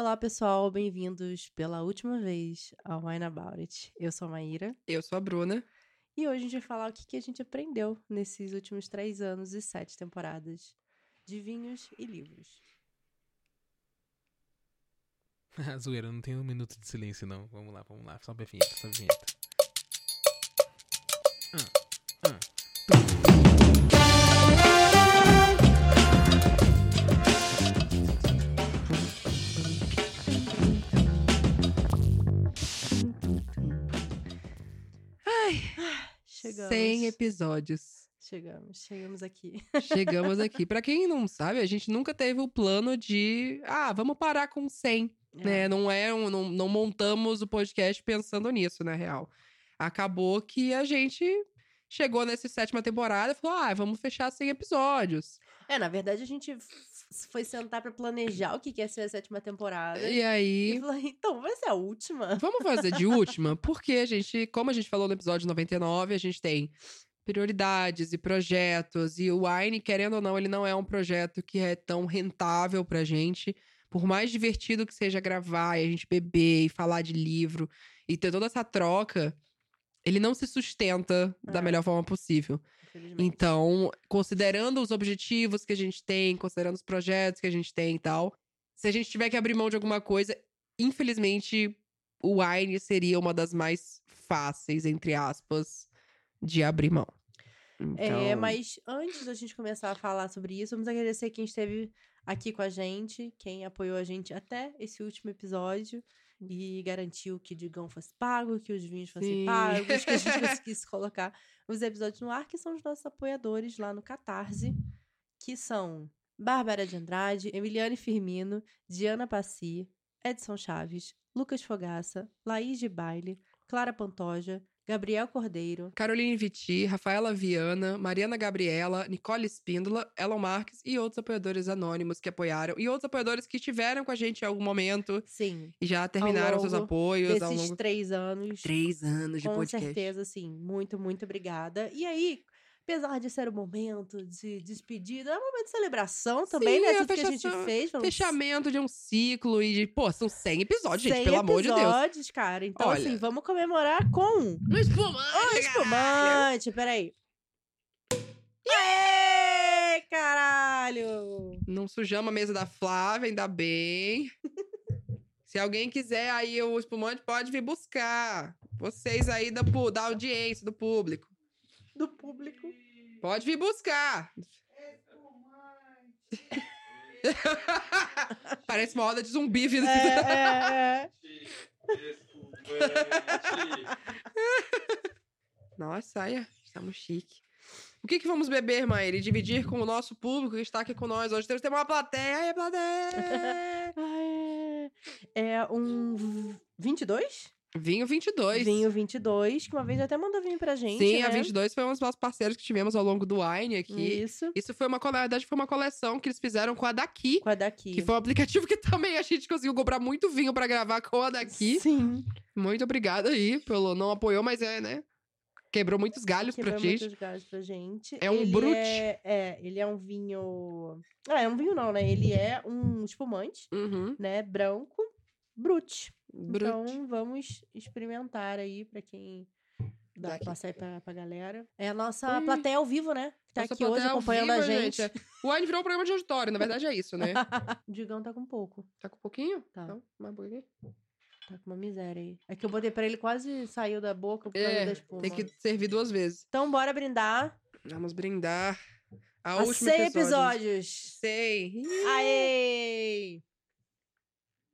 Olá, pessoal, bem-vindos pela última vez ao Wine About It. Eu sou a Maíra Eu sou a Bruna. e hoje a gente vai falar o que que a gente aprendeu nesses últimos três anos e sete temporadas de vinhos e livros. Zoeira, não tem um minuto de silêncio, não. Vamos lá, vamos lá. Sobe a vinheta, sobe a vinheta. Chegamos. 100 episódios. Chegamos, chegamos aqui. Chegamos aqui. Pra quem não sabe, a gente nunca teve o plano de, ah, vamos parar com 100, né? Não é, um, não, não montamos o podcast pensando nisso, na real. Acabou que a gente chegou nessa sétima temporada e falou, ah, vamos fechar 100 episódios. É, na verdade a gente foi sentar pra planejar o que ia ser a sétima temporada. E E aí, falou, então, vai ser a última? Vamos fazer de última, porque a gente, como a gente falou no episódio 99, a gente tem prioridades e projetos. E o Wine, querendo ou não, ele não é um projeto que é tão rentável pra gente. Por mais divertido que seja gravar e a gente beber e falar de livro e ter toda essa troca, ele não se sustenta da É. melhor forma possível. Infelizmente. Então, considerando os objetivos que a gente tem, considerando os projetos que a gente tem e tal, se a gente tiver que abrir mão de alguma coisa, infelizmente, o Wine seria uma das mais fáceis, entre aspas, de abrir mão. É, Então, mas antes da gente começar a falar sobre isso, vamos agradecer quem esteve aqui com a gente, quem apoiou a gente até esse último episódio e garantiu que o Digão fosse pago, que os vinhos fossem Sim. pagos, que a gente conseguisse colocar os episódios no ar, que são os nossos apoiadores lá no Catarse, que são Bárbara de Andrade, Emiliane Firmino, Diana Passi, Edson Chaves, Lucas Fogaça, Laís de Baile, Clara Pantoja, Gabriel Cordeiro, Caroline Viti, Rafaela Viana, Mariana Gabriela, Nicole Espíndola, Elon Marques e outros apoiadores anônimos que apoiaram. E outros apoiadores que estiveram com a gente em algum momento sim, e já terminaram seus apoios ao desses longo três anos. três anos de com podcast. certeza, sim. Muito, muito obrigada. E aí, apesar de ser o momento de despedida, é um momento de celebração também, Sim, né? é Tudo que a gente fechação- fez. Fechamento de um ciclo e de, pô, são 100 episódios, gente, 100 pelo amor de Deus. episódios, cara. Então, Olha. assim, vamos comemorar com No espumante! um espumante. Peraí. Aê, caralho! Não sujamos a mesa da Flávia, ainda bem. Se alguém quiser aí o espumante, pode vir buscar. Vocês aí da, da audiência, do público. Do público. Pode vir buscar. Parece uma roda de zumbi vindo. É, é, é. Nossa, olha, estamos chique. O que, que vamos beber, Maíra? E dividir com o nosso público que está aqui com nós hoje. Temos uma plateia, aí, plateia! É é um v- 22? Vinho 22. Vinho 22, que uma vez até mandou vinho pra gente. Sim, né? a 22 foi um dos nossos parceiros que tivemos ao longo do Wine aqui. Isso. Isso foi uma, na verdade, foi uma coleção que eles fizeram com a Daqui. Com a daqui. Que foi um aplicativo que também a gente conseguiu comprar muito vinho pra gravar com a Daqui. Sim. Muito obrigada aí pelo não apoiou, mas é, né? Quebrou muitos galhos Quebrou pra gente. muitos galhos pra gente. É um Ele brute. É, é, ele é um vinho... Ah, é um vinho não, né? Ele é um espumante, Uhum. né? Branco, brute. Brute. Então, vamos experimentar aí pra quem... Dá Daqui. passar aí pra, pra galera. É a nossa Ui. plateia ao vivo, né? Que tá Nossa aqui hoje acompanhando a vivo, gente. é. O Wine virou um programa de auditório, na verdade é isso, né? O Digão tá com pouco. Tá com pouquinho? Tá. Então, mais um pouquinho. Tá com uma miséria aí. É que eu botei pra ele quase saiu da boca por causa da É, espuma. tem que servir duas vezes. Então, bora brindar. Vamos brindar a A última 100 episódio. episódios. Sei. Aê!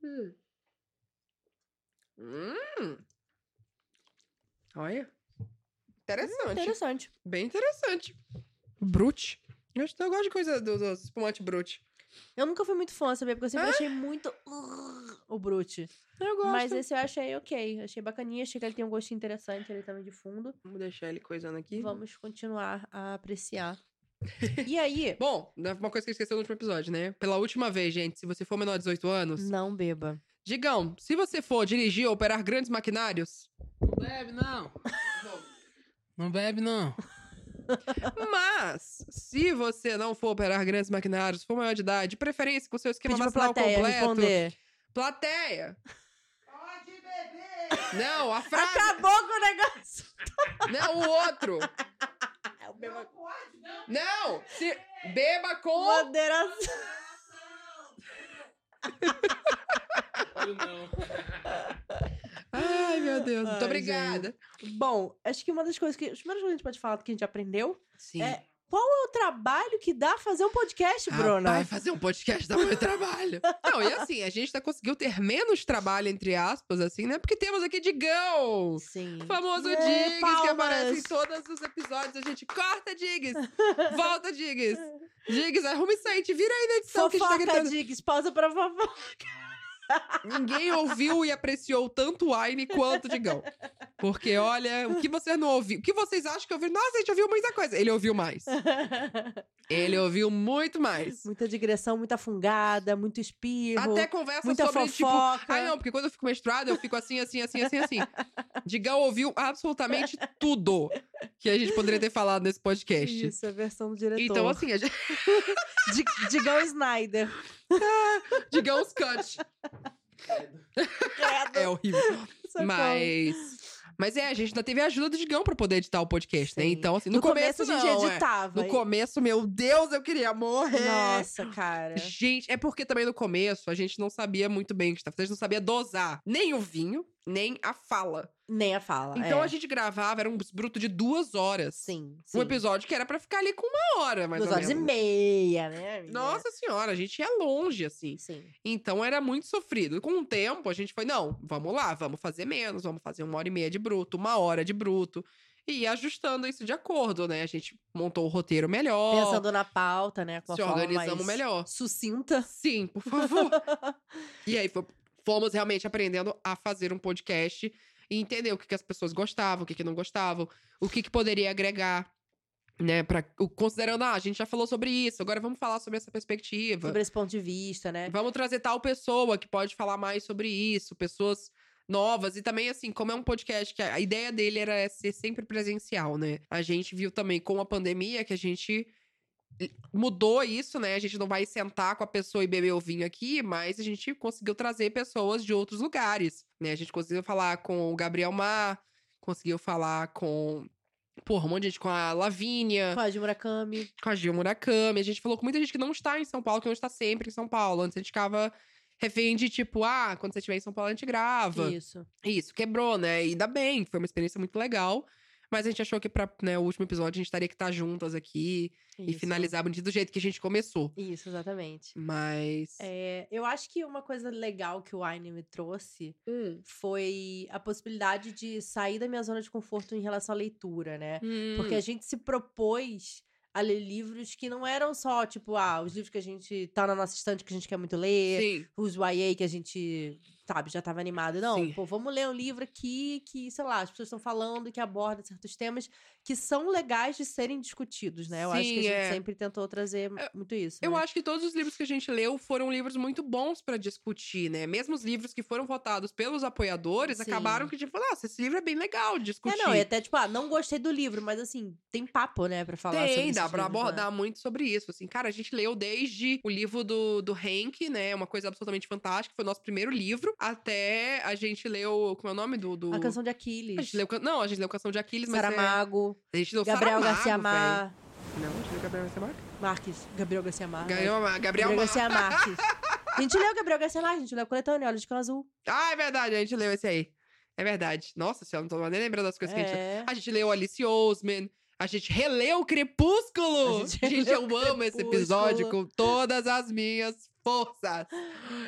Hum. Olha. Interessante. Interessante. Bem interessante. Brute. Eu, eu gosto de coisa do, do espumante brute. Eu nunca fui muito fã, sabia? Porque eu sempre Ah? achei muito uh, o Brute. Eu gosto. Mas esse eu achei ok. Achei bacaninha. Achei que ele tem um gostinho interessante ali também de fundo. Vamos deixar ele coisando aqui. Vamos continuar a apreciar. E aí, Bom, uma coisa que eu esqueci no último episódio, né? Pela última vez, gente, se você for menor de 18 anos, não beba. Digam, se você for dirigir ou operar grandes maquinários, Não bebe, não. Não bebe, não. mas se você não for operar grandes maquinários, for maior de idade, de preferência com seu esquema Pedi pra vacinal plateia completo, responder. Plateia. Pode beber! Não, a frase. Acabou com o negócio. Não, o outro. É o beba- Não pode, não! Não! Se... Beba com. Moderação. Ai, meu Deus. Muito Ai, obrigada. Bom, acho que uma das coisas que. As primeiras coisas que a gente pode falar que a gente aprendeu Sim. é qual é o trabalho que dá fazer um podcast, Bruna? Vai fazer um podcast dá muito trabalho. Não, e assim, a gente tá conseguiu ter menos trabalho, entre aspas, assim, né? Porque temos aqui Digão! Sim. O famoso É, Diggs, que palmas. aparece em todos os episódios. A gente corta Diggs, volta Diggs. Diggs, arruma isso aí, a gente vira aí na edição que a gente tá Fofoca, gritando. Diggs, pausa pra fofoca. Ninguém ouviu e apreciou tanto o Aine quanto o Digão. Porque, olha, o que vocês não ouviram? O que vocês acham que ouviram? Nossa, a gente ouviu muita coisa. Ele ouviu mais. Ele ouviu muito mais. muita digressão, muita fungada, muito espirro, Até conversa muita sobre, tipo... fofoca. Ah, não, porque quando eu fico menstruada, eu fico assim, assim, assim, assim, assim. Digão ouviu absolutamente tudo que a gente poderia ter falado nesse podcast. Isso, a versão do diretor. Então, assim, a gente... Di- Digão Snyder. Digão. Credo. É horrível. Socorro. Mas... Mas é, a gente ainda teve a ajuda do Digão pra poder editar o podcast, né? Sim. Então, assim, no, No, começo, a gente não, é. editava. No começo, meu Deus, eu queria morrer. Nossa, cara. Gente, é porque também no começo a gente não sabia muito bem o que estava fazendo, a gente não sabia dosar nem o vinho, nem a fala. Nem a fala. Então é. a gente gravava, era um bruto de duas horas. Sim, sim. Um episódio que era pra ficar ali com uma hora, mais Duas horas e menos. meia, né? amiga? Nossa senhora, a gente ia longe, assim. Sim. Então era muito sofrido. Com o tempo, a gente foi, não, vamos lá, vamos fazer menos, vamos fazer uma hora e meia de bruto, uma hora de bruto. E ia ajustando isso de acordo, né? A gente montou o roteiro melhor, Pensando na pauta, né? Com a se forma organizamos mais melhor. Sucinta. Sim, por favor. e aí fo- fomos realmente aprendendo a fazer um podcast e entender o que, que as pessoas gostavam, o que, que não gostavam, o que, que poderia agregar. Né, pra, o- considerando, ah, a gente já falou sobre isso, agora vamos falar sobre essa perspectiva. Sobre esse ponto de vista, né? Vamos trazer tal pessoa que pode falar mais sobre isso, pessoas novas. E também, assim, como é um podcast que a ideia dele era ser sempre presencial, né? A gente viu também com a pandemia que a gente mudou isso, né? A gente não vai sentar com a pessoa e beber o vinho aqui, mas a gente conseguiu trazer pessoas de outros lugares, né? A gente conseguiu falar com o Gabriel Mar, conseguiu falar com. Porra, um monte de gente com a Lavínia Com a de Murakami. com a Gil Murakami. A gente falou com muita gente que não está em São Paulo, que não está sempre em São Paulo. Antes a gente ficava refém de tipo, ah, quando você estiver em São Paulo a gente grava. Isso. Isso, quebrou, né? E ainda bem, foi uma experiência muito legal. Mas a gente achou que pra né, o último episódio a gente estaria que estar juntas aqui e isso. finalizar bonitinho do jeito que a gente começou. Isso, exatamente. Mas. É, eu acho que uma coisa legal que o Aine me trouxe Hum. foi a possibilidade de sair da minha zona de conforto em relação à leitura, né? Hum. Porque a gente se propôs a ler livros que não eram só, tipo, ah, os livros que a gente tá na nossa estante que a gente quer muito ler, Sim. os YA que a gente, sabe, já tava animado. Não, Sim. pô, vamos ler um livro aqui que, sei lá, as pessoas estão falando que aborda certos temas que são legais de serem discutidos, né? Eu acho que a Sim, gente é. sempre tentou trazer muito isso. Eu né? acho que todos os livros que a gente leu foram livros muito bons pra discutir, né? Mesmo os livros que foram votados pelos apoiadores Sim. acabaram que, tipo, nossa, esse livro é bem legal de discutir. É, não, e até, tipo, ah, não gostei do livro, mas assim, tem papo, né, pra falar sobre Tem, dá esses pra livros, né? abordar muito sobre isso. Assim, cara, a gente leu desde o livro do, do Hank, né? Uma coisa absolutamente fantástica. Foi o nosso primeiro livro. Até a gente leu. Como é o nome do. do... A canção de A Aquiles. gente leu, não, a gente leu Canção de Aquiles, mas. é- Saramago, A gente leu Gabriel Saramago, Garcia. Mar... Não, a gente leu Gabriel Garcia Marques. Marques. Gabriel Garcia Mar. Ganhou a Gabriel Gabriel Mar- Garcia Marques. A gente leu Gabriel Garcia Marques, a gente leu Coletânea, Olhos de Cão Azul. Ah, é verdade, a gente leu esse aí. É verdade. Nossa senhora, não tô nem lembrando das coisas que a gente É. A gente leu Alice Osman. A gente releu Crepúsculo. A gente Gente, eu amo esse episódio com todas as minhas forças.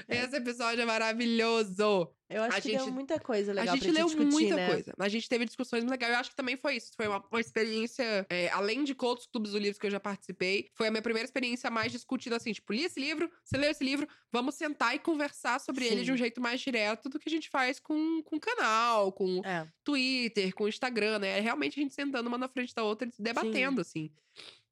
Esse episódio é maravilhoso. Eu acho A que gente- deu muita coisa legal a gente pra leu discutir, muita né? coisa. A gente teve discussões muito legais. Eu acho que também foi isso. Foi uma, uma experiência, é, além de outros clubes do livro que eu já participei, foi a minha primeira experiência mais discutida assim. Tipo, li esse livro, você leu esse livro, vamos sentar e conversar sobre ele Sim. de um jeito mais direto do que a gente faz com, o canal, com É. Twitter, com Instagram, né? É realmente a gente sentando uma na frente da outra e debatendo, assim.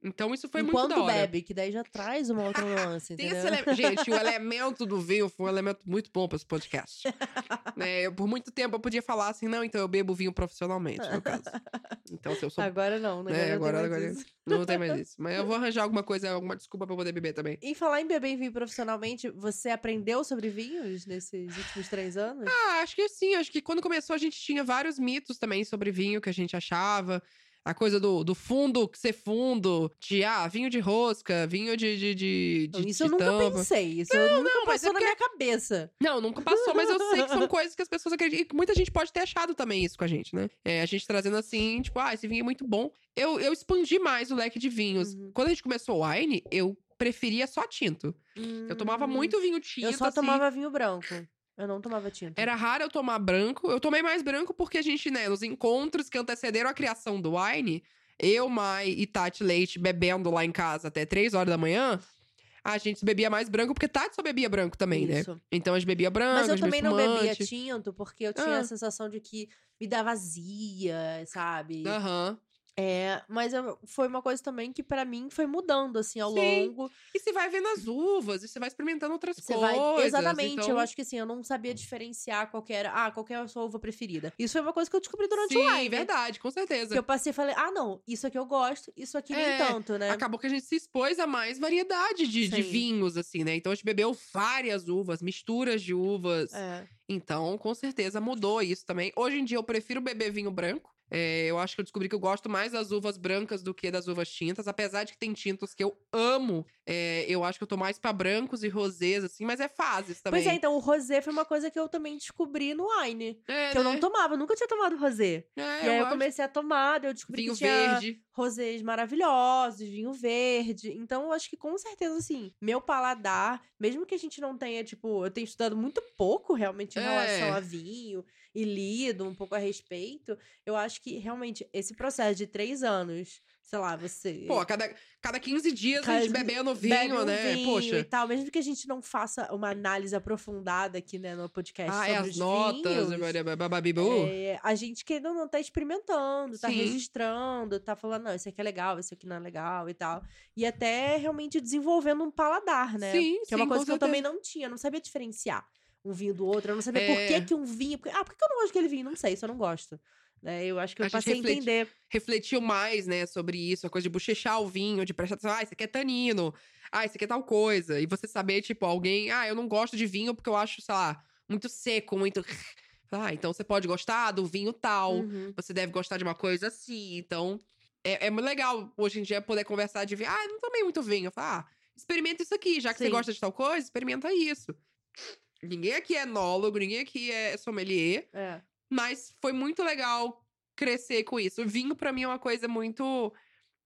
Então isso foi Enquanto muito da hora. bebe, que daí já traz uma outra nuance, Tem entendeu? esse ele- Gente, o elemento do vinho foi um elemento muito bom para esse podcast. né, eu, por muito tempo eu podia falar assim, não, então eu bebo vinho profissionalmente, no caso. Então, se eu sou. Agora não, né? É, Agora, agora, não tem agora mais isso. não tem mais isso. Mas eu vou arranjar alguma coisa, alguma desculpa eu poder beber também. Em falar em beber em vinho profissionalmente, você aprendeu sobre vinhos nesses últimos três anos? Ah, acho que sim. Acho que quando começou a gente tinha vários mitos também sobre vinho que a gente achava. A coisa do, do fundo ser fundo, de ah, vinho de rosca, vinho de. de, de, de isso eu de nunca tampa. pensei. Isso eu nunca não, passou na minha cabeça. Não, nunca passou, mas eu sei que são coisas que as pessoas acreditam. E muita gente pode ter achado também isso com a gente, né? É, a gente trazendo assim, tipo, ah, esse vinho é muito bom. Eu, eu expandi mais o leque de vinhos. Uhum. Quando a gente começou o wine, eu preferia só tinto. Eu tomava Hum, muito vinho tinto. Eu só assim. tomava vinho branco. Eu não tomava tinta. Era raro eu tomar branco. Eu tomei mais branco porque a gente, né, nos encontros que antecederam a criação do wine, eu, Mai e Tati Leite bebendo lá em casa até 3 horas da manhã, a gente bebia mais branco, porque Tati só bebia branco também, né? Isso. Então a gente bebia branco, Mas eu também não bebia tinto, porque eu tinha Ah. a sensação de que me dava azia, sabe? Aham. É, mas eu- foi uma coisa também que pra mim foi mudando, assim, ao Sim. longo. E você vai vendo as uvas, e você vai experimentando outras Você coisas. vai. Exatamente, então... eu acho que assim, eu não sabia diferenciar qual que era. Ah, qual que é a sua uva preferida. Isso foi uma coisa que eu descobri durante Sim, o live. verdade, com certeza. Que eu passei e falei, ah, não, isso aqui eu gosto, isso aqui nem É, tanto, né? Acabou que a gente se expôs a mais variedade de, de Sim. vinhos, assim, né? Então a gente bebeu várias uvas, misturas de uvas. É. Então, com certeza mudou isso também. Hoje em dia eu prefiro beber vinho branco. É, eu acho que eu descobri que eu gosto mais das uvas brancas do que das uvas tintas. Apesar de que tem tintos que eu amo, é, eu acho que eu tô mais pra brancos e rosés, assim, mas é fases também. Pois é, então o rosé foi uma coisa que eu também descobri no wine. É, Que eu não né? tomava, eu nunca tinha tomado rosé. É, e aí eu acho. comecei a tomar, eu descobri Vinho que tinha verde. rosés maravilhosos, vinho verde. Então, eu acho que com certeza, assim, meu paladar, mesmo que a gente não tenha, tipo, eu tenho estudado muito pouco realmente em É. relação a vinho e lido um pouco a respeito, eu acho que realmente esse processo de três anos, sei lá, você. Pô, cada, cada 15 dias a Cada- gente bebendo vinho, bebe um né? vinho e Poxa. tal, mesmo que a gente não faça uma análise aprofundada aqui, né, no podcast Ah, sobre é as os notas, vinhos, é, a gente querendo não tá experimentando, tá Sim. registrando, tá falando, não, isso aqui é legal, isso aqui não é legal e tal. E até realmente desenvolvendo um paladar, né? Sim, que é uma sim, coisa que eu também não tinha, não sabia diferenciar um vinho do outro, eu não sabia por É. que, que um vinho. porque- ah, por que que eu não gosto daquele vinho? Não sei, isso eu não gosto. Né? Eu acho que eu A passei a entender. refletiu mais, né, sobre isso, a coisa de bochechar o vinho, de prestar atenção, ah, isso aqui é tanino, ah, isso aqui é tal coisa. E você saber, tipo, alguém, ah, eu não gosto de vinho porque eu acho, sei lá, muito seco, muito. Ah, então você pode gostar do vinho tal, Uhum. você deve gostar de uma coisa assim. Então, é, é muito legal hoje em dia poder conversar de vinho. Ah, eu não tomei muito vinho. Eu falo, ah, experimenta isso aqui, já que você Sim. gosta de tal coisa, experimenta isso. Ninguém aqui é enólogo, ninguém aqui é sommelier. É. Mas foi muito legal crescer com isso. O vinho, pra mim, é uma coisa muito.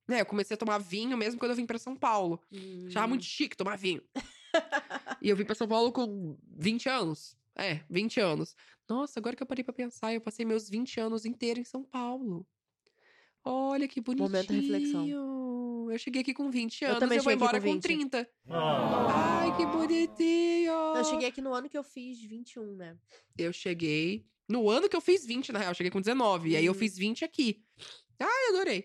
Né, eu comecei a tomar vinho mesmo quando eu vim pra São Paulo. Achava Hum. muito chique tomar vinho. e eu vim pra São Paulo com 20 anos. É, 20 anos. Nossa, agora que eu parei pra pensar, eu passei meus 20 anos inteiros em São Paulo. Olha que bonitinho. Momento reflexão. Eu cheguei aqui com 20 Eu anos também e eu vou embora com com 20. 30. Ai, que bonitinho! Eu cheguei aqui no ano que eu fiz 21, né? Eu cheguei. No ano que eu fiz 20, na real, eu cheguei com 19. E aí eu Uhum. fiz 20 aqui. Ai, adorei.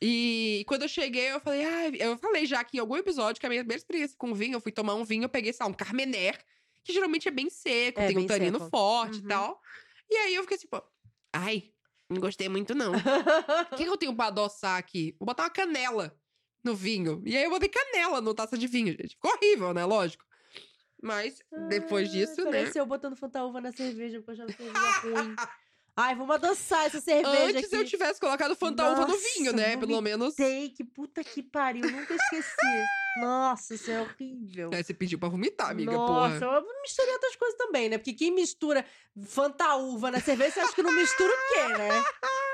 E quando eu cheguei, eu falei, ah, eu falei já aqui em algum episódio que a minha primeira experiência com vinho, eu fui tomar um vinho, eu peguei, sei lá, um Carmener, que geralmente é bem seco, É, tem um bem tanino seco. forte e Uhum. tal. E aí eu fiquei tipo, ai, não gostei muito não. O que, que eu tenho pra adoçar aqui? Vou botar uma canela no vinho. E aí eu botei canela no taça de vinho, gente. Ficou horrível, né? Lógico. Mas depois Ah, disso, né? Pareceu eu botando fantaúva na cerveja, porque eu achava cerveja ruim. Ai, vamos adoçar essa cerveja Antes aqui. eu tivesse colocado fantaúva no Nossa, vinho, né? Pelo menos. Sei, que puta que pariu, nunca esqueci. Nossa, isso é horrível. Aí você pediu pra vomitar, amiga, Nossa, porra. eu misturei outras coisas também, né? Porque quem mistura fantaúva na cerveja, você acha que não mistura o quê, né?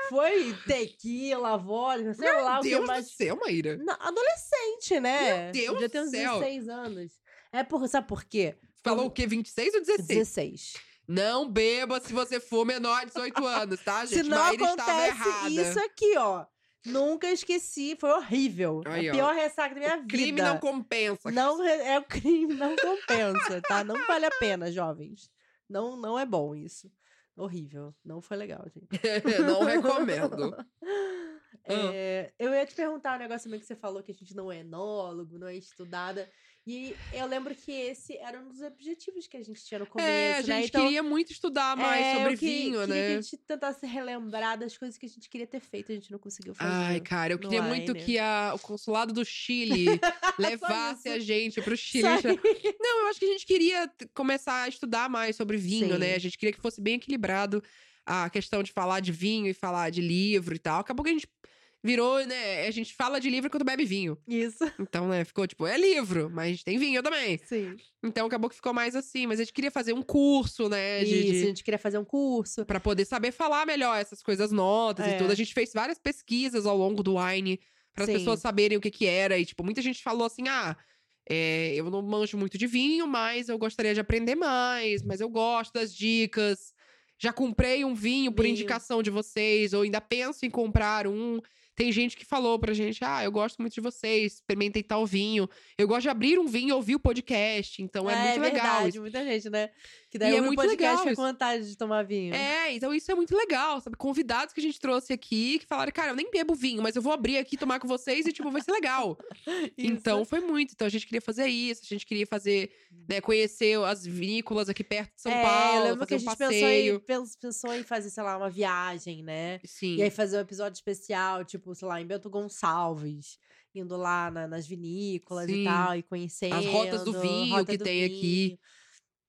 Foi tequila, vodka, sei lá Meu o que Deus mais. do céu, Maíra. Adolescente, né? Meu Deus Podia do ter uns céu. 16 anos. É por, sabe por quê? Falou o quê? 26 ou 16? 16. Não beba se você for menor de 18 anos, tá, gente? Se não Maíra acontece isso aqui, ó. Nunca esqueci, foi horrível. Aí, a ó. pior ressaca da minha vida. Crime não compensa. Não é o crime, não compensa, tá? Não vale a pena, jovens. Não, não é bom isso. Horrível. Não foi legal, gente. não recomendo. Ah. É, eu ia te perguntar um negócio também que você falou que a gente não é enólogo, não é estudada. E eu lembro que esse era um dos objetivos que a gente tinha no começo, é, a né? gente Então, queria muito estudar mais é, sobre que- vinho, queria né? que a gente tentasse relembrar das coisas que a gente queria ter feito, a gente não conseguiu fazer. Ai, cara, eu queria muito que a- o consulado do Chile levasse a gente pro Chile. Não, eu acho que a gente queria começar a estudar mais sobre vinho, Sim. né? A gente queria que fosse bem equilibrado a questão de falar de vinho e falar de livro e tal. Acabou que a gente virou, né? A gente fala de livro enquanto bebe vinho. Isso. Então, né, ficou tipo, é livro, mas a gente tem vinho também. Sim. Então acabou que ficou mais assim. Mas a gente queria fazer um curso, né? de- Isso, de- a gente queria fazer um curso. Pra poder saber falar melhor essas coisas, notas É. e tudo. A gente fez várias pesquisas ao longo do Wine para as pessoas saberem o que que era. E, tipo, muita gente falou assim: ah, é, eu não manjo muito de vinho, mas eu gostaria de aprender mais, mas eu gosto das dicas. Já comprei um vinho por Vinho. indicação de vocês, ou ainda penso em comprar um. Tem gente que falou pra gente: ah, eu gosto muito de vocês, experimentei tal vinho. Eu gosto de abrir um vinho e ouvir o podcast. Então é, muito legal. verdade, isso. muita gente, né? Que daí E é muito legal fica com vontade de tomar vinho. É, então isso é muito legal, sabe? Convidados que a gente trouxe aqui que falaram, cara, eu nem bebo vinho, mas eu vou abrir aqui, tomar com vocês e, tipo, vai ser legal. Então foi muito. Então a gente queria fazer isso, a gente queria fazer, né, conhecer as vinícolas aqui perto de São é, Paulo, eu lembro fazer que a um gente pensou em, passeio. pens- pensou em fazer, sei lá, uma viagem, né? Sim. E aí fazer um episódio especial, tipo, sei lá, em Bento Gonçalves, indo lá na- nas vinícolas Sim. e tal, e conhecendo. As rotas do vinho que tem aqui. vinho.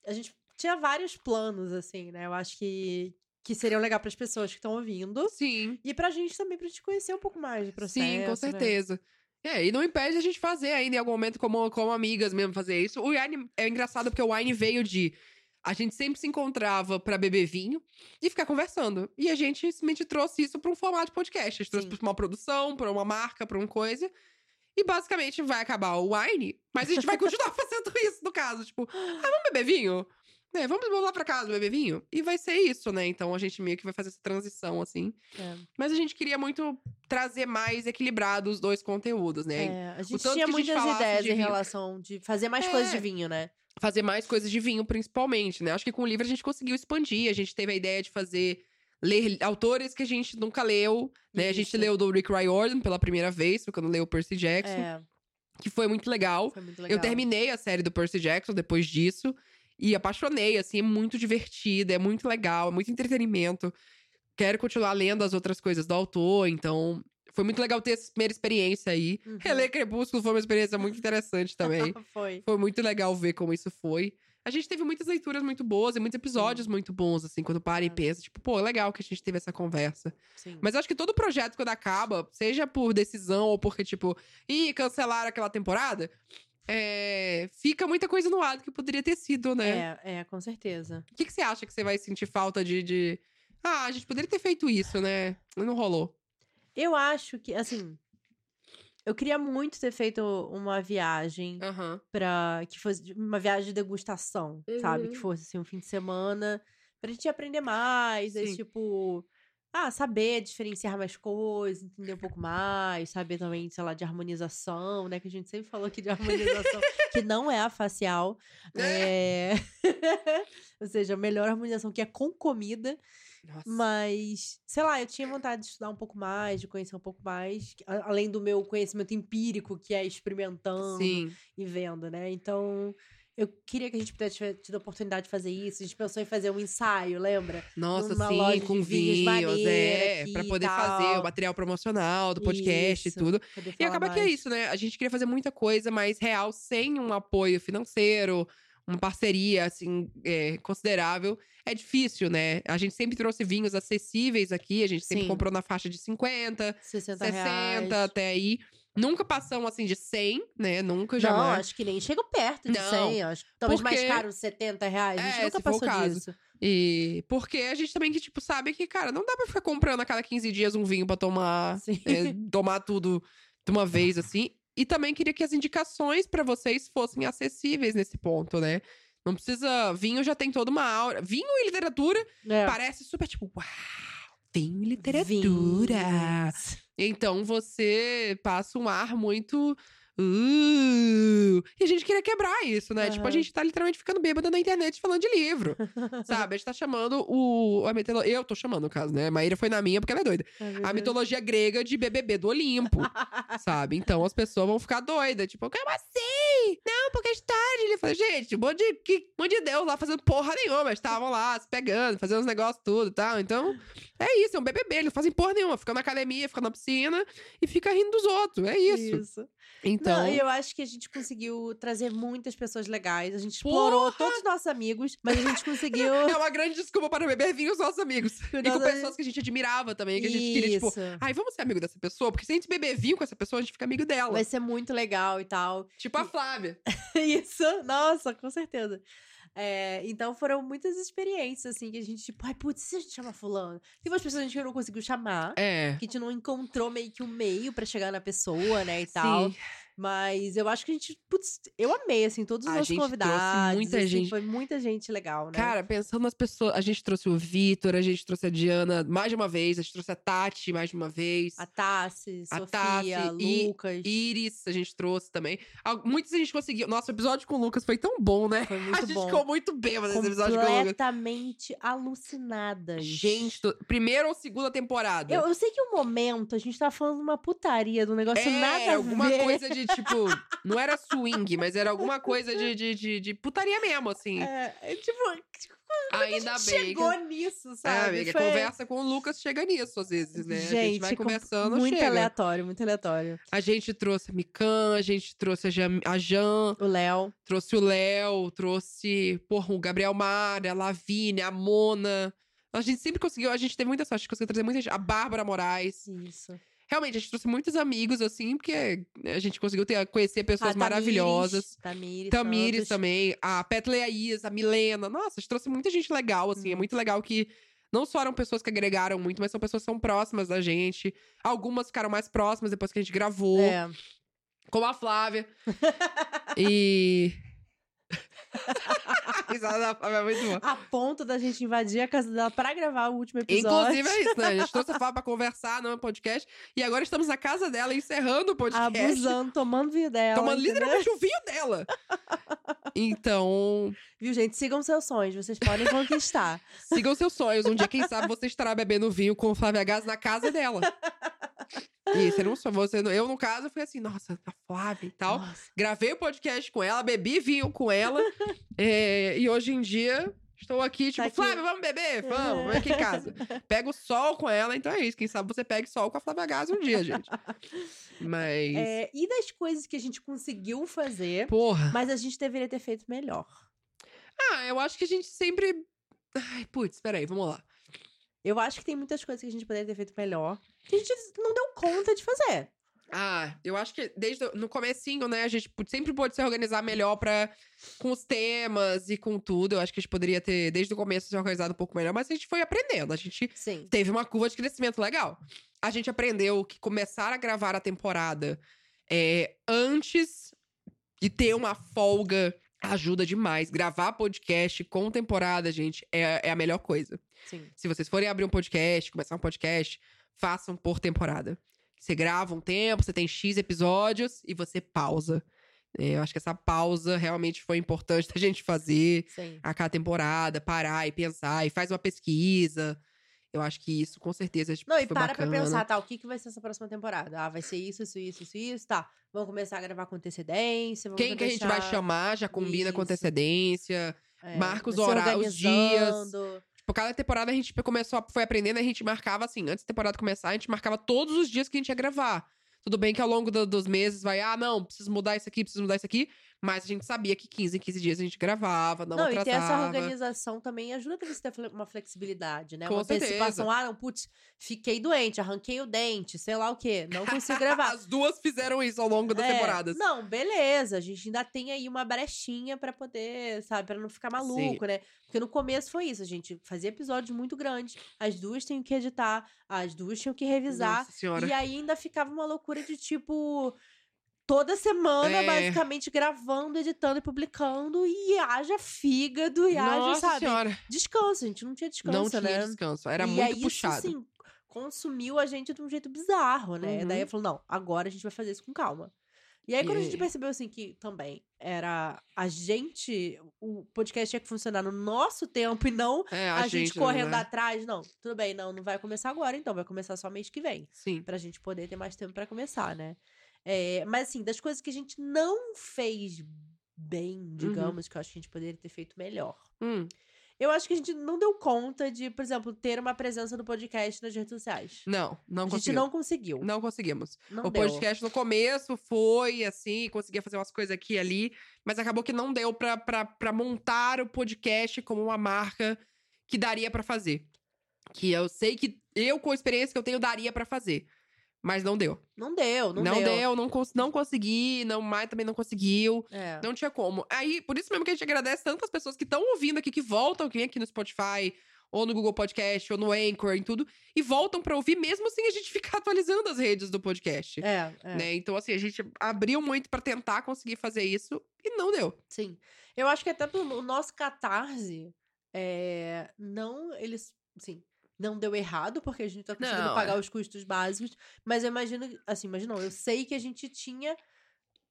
A gente tinha vários planos, assim, né? Eu acho que, que seriam legal para as pessoas que estão ouvindo. Sim. E pra gente também, pra gente conhecer um pouco mais do processo. Sim, com né? certeza. É, e não impede a gente fazer ainda em algum momento, como, como amigas mesmo, fazer isso. O Wine é engraçado porque o Wine veio de. A gente sempre se encontrava pra beber vinho e ficar conversando. E a gente simplesmente trouxe isso pra um formato de podcast. A gente trouxe pra uma produção, pra uma marca, pra uma coisa. E basicamente vai acabar o Wine, mas a gente vai continuar fazendo isso, no caso. Tipo, ah, vamos beber vinho? É, vamos, lá pra casa beber vinho? E vai ser isso, né? Então a gente meio que vai fazer essa transição, assim. É. Mas a gente queria muito trazer mais equilibrado os dois conteúdos, né? É, a gente tinha a gente muitas falasse ideias de em relação de fazer mais É. coisas de vinho, né? Fazer mais coisas de vinho, principalmente, né? Acho que com o livro a gente conseguiu expandir. A gente teve a ideia de fazer. Ler autores que a gente nunca leu, né? A gente Isso. leu do Rick Riordan pela primeira vez, foi quando leu o Percy Jackson, É, que foi muito legal. foi muito legal. Eu terminei a série do Percy Jackson depois disso e apaixonei, assim, é muito divertida, é muito legal, é muito entretenimento. Quero continuar lendo as outras coisas do autor, então foi muito legal ter essa primeira experiência aí. Uhum. Reler Crepúsculo foi uma experiência muito interessante também. foi. foi muito legal ver como isso foi. A gente teve muitas leituras muito boas e muitos episódios muito bons, assim, quando para e É. pensa, tipo, pô, legal que a gente teve essa conversa. Sim. Mas eu acho que todo projeto, quando acaba, seja por decisão ou porque, tipo, ih, cancelaram aquela temporada, é, fica muita coisa no ar que poderia ter sido, né? É, é, com certeza. O que, que você acha que você vai sentir falta de, de. Ah, a gente poderia ter feito isso, né? Não rolou. Eu acho que, assim. Eu queria muito ter feito uma viagem Aham. pra. que fosse uma viagem de degustação, sabe? Uhum. Que fosse assim, um fim de semana. Pra gente aprender mais, aí, tipo. Ah, saber diferenciar mais coisas, entender um pouco mais, saber também, sei lá, de harmonização, né? Que a gente sempre falou aqui de harmonização, que não é a facial. É... Ou seja, a melhor harmonização que é com comida. Nossa. Mas, sei lá, eu tinha vontade de estudar um pouco mais, de conhecer um pouco mais, além do meu conhecimento empírico, que é experimentando Sim. e vendo, né? Então, eu queria que a gente pudesse ter tido a oportunidade de fazer isso. A gente pensou em fazer um ensaio, lembra? Nossa, numa loja sim, com vinhos é. Pra poder fazer o material promocional do podcast Isso, e tudo. E acaba que é mais. isso, né? A gente queria fazer muita coisa mais real, sem um apoio financeiro, uma parceria, assim, é, considerável. É difícil, né? A gente sempre trouxe vinhos acessíveis aqui, a gente sempre Sim. comprou na faixa de 50, 60 60, reais. até aí. Nunca passamos, assim, de 100, né? Nunca, Não, jamais. acho que nem chega perto de Não, 100, acho. Talvez mais porque- caro, 70 reais. A gente É, nunca passou disso. E porque a gente também que, tipo, sabe que, cara, não dá pra ficar comprando a cada 15 dias um vinho pra tomar, é, tomar tudo de uma vez, assim. E também queria que as indicações pra vocês fossem acessíveis nesse ponto, né? Não precisa. Vinho já tem toda uma aura. Vinho e literatura É. parece super tipo, uau, e literatura. Vinhos. Então você passa um ar muito Uh, e a gente queria quebrar isso, né? Tipo, a gente tá literalmente ficando bêbada na internet falando de livro. sabe? A gente tá chamando o. A mitolo... Eu tô chamando, no caso, né? Maíra foi na minha porque ela é doida. Meu A mitologia grega de BBB do Olimpo, sabe? Então as pessoas vão ficar doidas. Tipo, como assim? Não, porque é tarde. Ele falou, gente, um monte de, que, um monte de Deus lá fazendo porra nenhuma. Mas estavam lá se pegando, fazendo os negócios tudo e tal. Então, é isso, é um BBB. Eles não fazem porra nenhuma. Ficam na academia, ficam na piscina e fica rindo dos outros. É isso. Isso. Então. Não, e eu acho que a gente conseguiu trazer muitas pessoas legais. A gente explorou todos os nossos amigos, mas a gente conseguiu. É uma grande desculpa para beber vinho os nossos amigos. E com pessoas que a gente admirava também, que a gente queria, tipo, Isso. ai, vamos ser amigo dessa pessoa? Porque se a gente beber vinho com essa pessoa, a gente fica amigo dela. Vai ser muito legal e tal. Tipo a Flávia. Isso, nossa, com certeza. É, então foram muitas experiências, assim, que a gente, tipo, ai, putz, e se a gente chama fulano? Tem umas pessoas que a gente não conseguiu chamar. É. Que a gente não encontrou meio que um meio pra chegar na pessoa, né, e tal. Sim. Mas eu acho que a gente, putz, eu amei, assim, todos os A nossos convidados. muita assim, gente. Foi muita gente legal, né? Cara, pensando nas pessoas, a gente trouxe o Vitor, a gente trouxe a Diana mais de uma vez, a gente trouxe a Tati mais de uma vez. a Tassi, a Sofia, Tassi Lucas. Iris, a gente trouxe também. Muitos a gente conseguiu. Nosso episódio com o Lucas foi tão bom, né? Foi a muito gente bom. ficou muito bêbado nesse episódio com o Lucas. Completamente alucinadas. Gente, tô- primeira ou segunda temporada? Eu, eu sei que o momento a gente tava falando uma putaria, do negócio é, nada a alguma ver. coisa de tipo. Não era swing, mas era alguma coisa de, de, de, de putaria mesmo, assim. É, é tipo, Ainda a gente bem. que- chegou nisso, É, sabe? amiga, Foi- conversa com o Lucas chega nisso às vezes, né? a gente Gente, vai conversando, muito chega. aleatório, muito aleatório. A gente trouxe a Mikan, a gente trouxe a Jan, a Jan, O Léo. trouxe o Léo, trouxe, porra, o Gabriel Mar, a Lavínia, a Mona. A gente sempre conseguiu, a gente teve muita sorte, a gente conseguiu trazer muita gente. A Bárbara Moraes. Isso. Realmente, a gente trouxe muitos amigos, assim, porque a gente conseguiu ter, conhecer pessoas A Tamires, maravilhosas. Tamires. Tamires também, a Petleaís, a Milena. Nossa, a gente trouxe muita gente legal, assim. É muito legal que não só eram pessoas que agregaram muito, mas são pessoas que são próximas da gente. Algumas ficaram mais próximas depois que a gente gravou, É. como a Flávia. e. a risada da Flávia é muito boa. A ponto da gente invadir a casa dela pra gravar o último episódio. Inclusive é isso, né? A gente trouxe a Flávia pra conversar no podcast. E agora estamos na casa dela, encerrando o podcast. Abusando, tomando vinho dela. Tomando entendeu? literalmente o vinho dela. Então, Viu, gente? Sigam seus sonhos, vocês podem conquistar. Sigam seus sonhos. Um dia, quem sabe, você estará bebendo vinho com Flávia Gás na casa dela. E você não só você, eu no caso fui assim, nossa, a Flávia e tal. Nossa. Gravei o podcast com ela, bebi vinho com ela. é, e hoje em dia estou aqui, tipo, Tá aqui. Flávia, vamos beber? Vamos, vem aqui em casa. Pego sol com ela, então é isso. Quem sabe você pegue sol com a Flávia Gás um dia, gente. Mas. É, e das coisas que a gente conseguiu fazer, Porra. mas a gente deveria ter feito melhor. Ah, eu acho que a gente sempre. Ai, putz, peraí, vamos lá. Eu acho que tem muitas coisas que a gente poderia ter feito melhor que a gente não deu conta de fazer. Ah, eu acho que desde o- no comecinho, né, a gente sempre pôde se organizar melhor para com os temas e com tudo. Eu acho que a gente poderia ter desde o começo se organizado um pouco melhor, mas a gente foi aprendendo. A gente Sim. teve uma curva de crescimento legal. A gente aprendeu que começar a gravar a temporada é, antes de ter uma folga ajuda demais. Gravar podcast com temporada, gente, é, é a melhor coisa. Sim. Se vocês forem abrir um podcast, começar um podcast, façam por temporada. Você grava um tempo, você tem X episódios e você pausa. É, eu acho que essa pausa realmente foi importante da gente fazer Sim. a cada temporada, parar e pensar e faz uma pesquisa. Eu acho que isso com certeza tipo, Não, e para bacana. pra pensar, tá, o que, que vai ser essa próxima temporada? Ah, vai ser isso, isso, isso, isso, isso, tá. Vamos começar a gravar com antecedência, vamos Quem que a gente vai chamar já combina com Isso. antecedência. é, marca os horários, os dias. Organizando. Tipo, cada temporada a gente começou, a- foi aprendendo, a gente marcava assim, antes da temporada começar, a gente marcava todos os dias que a gente ia gravar. Tudo bem que ao longo do- dos meses vai, ah, não, preciso mudar isso aqui, preciso mudar isso aqui. Mas a gente sabia que 15 em 15 dias a gente gravava, não, Não, atrasava. e ter essa organização também ajuda pra você ter uma flexibilidade, né? Com uma certeza. antecipação. Ah, não, putz, fiquei doente, arranquei o dente, sei lá o quê. Não consigo gravar. As duas fizeram isso ao longo das É, temporadas. Não, beleza. A gente ainda tem aí uma brechinha pra poder, sabe, pra não ficar maluco, né? Porque no começo foi isso, a gente fazia episódios muito grandes, as duas tinham que editar, as duas tinham que revisar, Nossa senhora. e aí ainda ficava uma loucura de tipo toda semana É. basicamente gravando, editando e publicando e haja fígado e haja, Nossa sabe? senhora. Descanso, a gente não tinha descanso, não tinha né? descanso. Era e muito aí, puxado. Isso, assim, consumiu a gente de um jeito bizarro, né? Uhum. Daí eu falou: não, agora a gente vai fazer isso com calma. E aí, quando a gente percebeu, assim, que também era a gente, o podcast tinha que funcionar no nosso tempo e não É, a, gente, correndo né? atrás. Não, tudo bem, não, não vai começar agora, então, vai começar só mês que vem. Sim. Pra gente poder ter mais tempo pra começar, né? É, mas, assim, das coisas que a gente não fez bem, digamos, que eu acho que a gente poderia ter feito melhor. Hum, Eu acho que a gente não deu conta de, por exemplo, ter uma presença no podcast nas redes sociais. não, não a gente conseguimos. não conseguiu. Não conseguimos. Não o deu. podcast no começo foi assim, conseguia fazer umas coisas aqui e ali, mas acabou que não deu pra, pra, pra montar o podcast como uma marca que daria pra fazer. Que eu sei que eu, com a experiência que eu tenho, daria pra fazer. Mas não deu. Não deu, não, Não, deu. deu, não, cons não consegui, não mais também não conseguiu. É. Não tinha como. Aí, por isso mesmo que a gente agradece tantas pessoas que estão ouvindo aqui, que voltam, que vêm aqui no Spotify, ou no Google Podcast, ou no Anchor, em tudo, e voltam pra ouvir, mesmo sem a gente ficar atualizando as redes do podcast. É, é. Né? Então, assim, a gente abriu muito pra tentar conseguir fazer isso e não deu. Sim. Eu acho que até o nosso catarse, é, não, eles, assim, não deu errado, porque a gente tá conseguindo Não, pagar é. os custos básicos, mas eu imagino, assim, não, eu sei que a gente tinha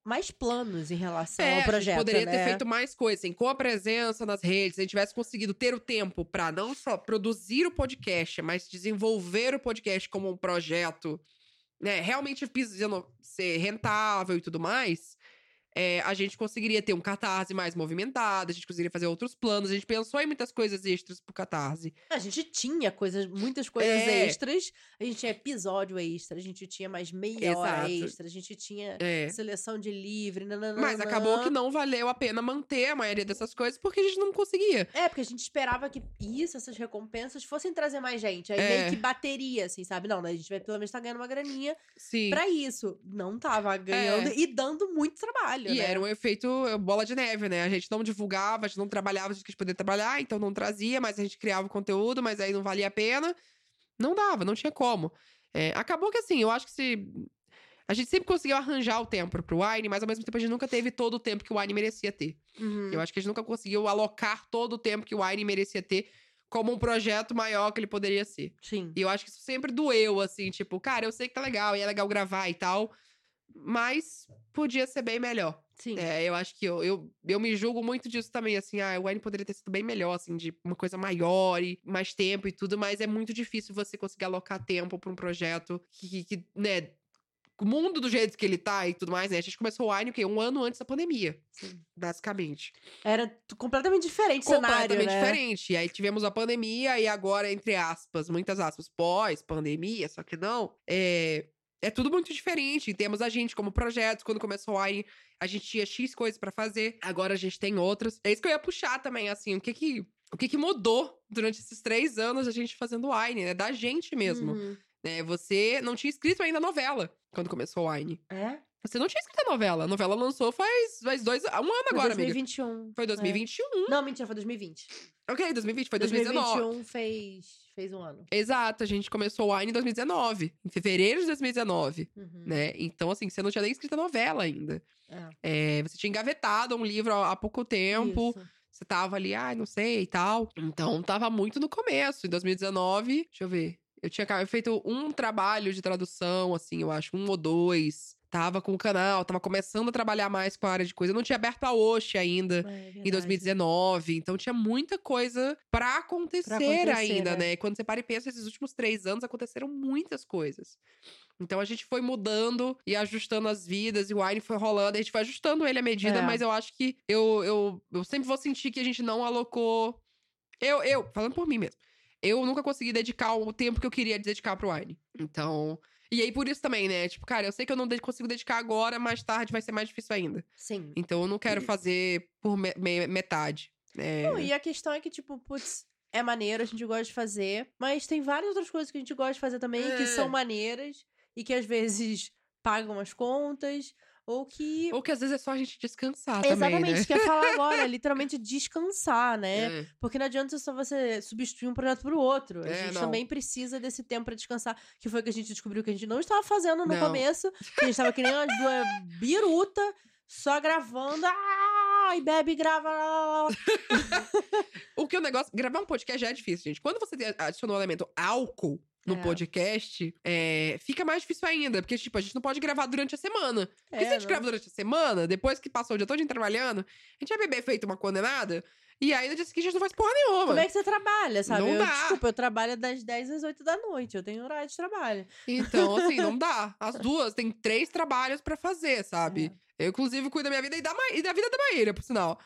mais planos em relação É, ao a gente projeto, poderia né? ter feito mais coisas, assim, com a presença nas redes, se a gente tivesse conseguido ter o tempo pra não só produzir o podcast, mas desenvolver o podcast como um projeto, né, realmente ser rentável e tudo mais, é, a gente conseguiria ter um catarse mais movimentado, a gente conseguiria fazer outros planos, a gente pensou em muitas coisas extras pro catarse. A gente tinha coisas, muitas coisas É. extras, a gente tinha episódio extra, a gente tinha mais meia hora Exato. extra, a gente tinha É. seleção de livre, nananã. Mas acabou que não valeu a pena manter a maioria dessas coisas porque a gente não conseguia. É, porque a gente esperava que isso, essas recompensas, fossem trazer mais gente. Aí É. meio que bateria, assim, sabe? Não, né? A gente vai pelo menos estar ganhando uma graninha Sim. pra isso. Não tava ganhando e dando muito trabalho, É. E né? era um efeito eh, bola de neve, né? A gente não divulgava, a gente não trabalhava, a gente quis poder trabalhar, então não trazia, mas a gente criava o conteúdo, mas aí não valia a pena. Não dava, não tinha como. É, acabou que assim, eu acho que se. A gente sempre conseguiu arranjar o tempo pro Wine, mas ao mesmo tempo a gente nunca teve todo o tempo que o Wine merecia ter. Uhum. Eu acho que a gente nunca conseguiu alocar todo o tempo que o Wine merecia ter como um projeto maior que ele poderia ser. Sim. E eu acho que isso sempre doeu, assim, tipo, cara, eu sei que tá legal e é legal gravar e tal, mas podia ser bem melhor. Sim. É, eu acho que eu, eu, eu me julgo muito disso também, assim, ah, o Wine poderia ter sido bem melhor, assim, de uma coisa maior e mais tempo e tudo, mas é muito difícil você conseguir alocar tempo pra um projeto que, que, né, o mundo do jeito que ele tá e tudo mais, né? A gente começou o Wine, o quê? Um ano antes da pandemia, Sim. basicamente. Era completamente diferente o cenário, Completamente né? diferente. E aí tivemos a pandemia e agora, entre aspas, muitas aspas, pós-pandemia, só que não, é... É tudo muito diferente. Temos a gente como projetos. Quando começou o Wine, a gente tinha X coisas pra fazer. Agora a gente tem outras. É isso que eu ia puxar também, assim. O que que, o que, que mudou durante esses três anos a gente fazendo Wine, né? Da gente mesmo. Uhum. Né? Você não tinha escrito ainda a novela quando começou o Wine. É? Você não tinha escrito a novela. A novela lançou faz, faz dois... Um ano Foi agora, amiga. 2021. Foi é. 2021. Não, mentira, foi 2020. Ok, 2020. Foi 2019. 2021 fez, fez um ano. Exato, a gente começou o Wine em 2019, em fevereiro de 2019, Uhum. né? Então, assim, você não tinha nem escrito a novela ainda. É. É, você tinha engavetado um livro há pouco tempo, Isso. você tava ali, ah, não sei e tal. Então, tava muito no começo. Em 2019, deixa eu ver. Eu tinha feito um trabalho de tradução, assim, eu acho, um ou dois. Tava com o canal, tava começando a trabalhar mais com a área de coisa. Eu não tinha aberto a Oxe ainda É em verdade. 2019. Então tinha muita coisa pra acontecer, acontecer, ainda, né? né? E quando você para e pensa, esses últimos três anos aconteceram muitas coisas. Então a gente foi mudando e ajustando as vidas, e o Wine foi rolando, a gente foi ajustando ele à medida, É. mas eu acho que eu, eu, eu sempre vou sentir que a gente não alocou. Eu, eu, falando por mim mesmo, eu nunca consegui dedicar o tempo que eu queria dedicar pro Wine. Então. E aí, por isso também, né? Tipo, cara, eu sei que eu não consigo dedicar agora, mais tarde vai ser mais difícil ainda. Sim. Então eu não quero fazer por me- me- metade. É, Não, e a questão é que, tipo, putz, é maneiro, a gente gosta de fazer, mas tem várias outras coisas que a gente gosta de fazer também que É. são maneiras e que às vezes pagam as contas ou que. Ou que às vezes é só a gente descansar também, Exatamente, né? isso que eu ia falar agora, é literalmente descansar, né? É. Porque não adianta só você substituir um projeto pro outro. A É, gente não. também precisa desse tempo pra descansar, que foi o que a gente descobriu que a gente não estava fazendo no Não. começo. Que a gente tava que nem uma duas biruta, só gravando. Ah, e bebe e grava. lá, lá, lá. O que o negócio. Gravar um podcast já é difícil, gente. Quando você adicionou o elemento álcool, no É. podcast, é, fica mais difícil ainda. Porque, tipo, a gente não pode gravar durante a semana. Porque se a É, gente não- grava durante a semana, depois que passou o dia todo trabalhando, a gente vai beber feito uma condenada. E aí no dia seguinte a gente não faz porra nenhuma. Como é que você trabalha, sabe? Não eu, dá. Desculpa, eu trabalho das 10 às 8 da noite. Eu tenho horário de trabalho. Então, assim, não dá. As duas têm três trabalhos pra fazer, sabe? É. Eu, inclusive, cuido da minha vida e da, Ma- e da vida da Maíra, por sinal.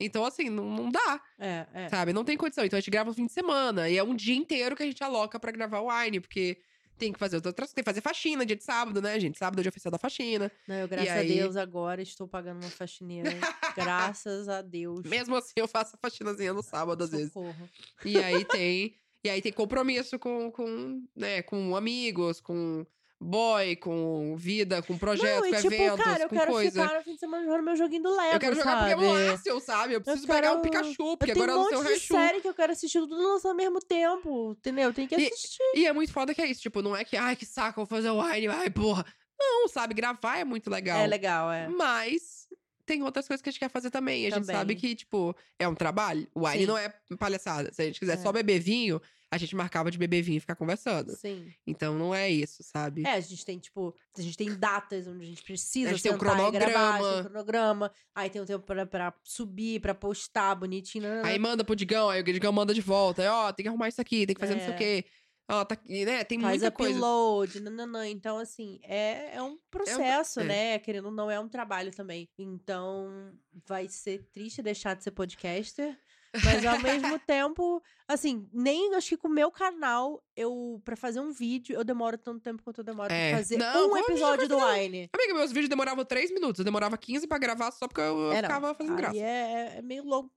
Então, assim, não, não dá, É, é. sabe? Não tem condição. Então, a gente grava no fim de semana. E é um dia inteiro que a gente aloca pra gravar o Wine, porque tem que fazer outras coisas. Tem que fazer faxina dia de sábado, né, gente? Sábado é o dia oficial da faxina. Não, eu, graças aí- a Deus, agora estou pagando uma faxineira. graças a Deus. Mesmo assim, eu faço a faxinazinha no sábado, às vezes. Socorro. E aí tem. E aí tem compromisso com, com, né, com amigos, com boy, com vida, com projetos, Não, e com tipo, eventos, cara, eu com quero coisa. ficar no fim de semana jogando meu joguinho do Lego, Eu quero jogar sabe? Pokémon Arceus, sabe? Eu preciso quero- pegar um Pikachu, porque eu agora um eu não monte tenho de Raichu. série que eu quero assistir tudo lançando ao mesmo tempo, entendeu? Tem que E- assistir. E é muito foda que é isso, tipo, não é que, ai, que saco, vou fazer o Wine, ai, porra. Não, sabe, gravar é muito legal. É legal, é. Mas tem outras coisas que a gente quer fazer também. E a gente Também. sabe que, tipo, é um trabalho. O Wine Sim. não é palhaçada. Se a gente quiser É. só beber vinho, a gente marcava de beber vinho e ficar conversando. Sim. Então não é isso, sabe? É, a gente tem, tipo, a gente tem datas onde a gente precisa A gente tem um e gravar, tem cronograma. um cronograma, aí tem um tempo pra, pra subir, pra postar bonitinho. Aí manda pro Digão, aí o Digão manda de volta. Aí, ó, tem que arrumar isso aqui, tem que fazer não sei o É. quê. Ó, tá aqui, né? Tem faz muita coisa. upload, nananã. Então, assim, é, é um processo, é. né? Querendo ou não, é um trabalho também. Então, vai ser triste deixar de ser podcaster. Mas ao mesmo tempo, assim, nem acho que com o meu canal, eu, pra fazer um vídeo, eu demoro tanto tempo quanto eu demoro É. pra fazer Não, um episódio do Wine. Amiga, meus vídeos demoravam 3 minutos. Eu demorava 15 pra gravar só porque eu, eu É, ficava fazendo Aí graça. é, é meio louco.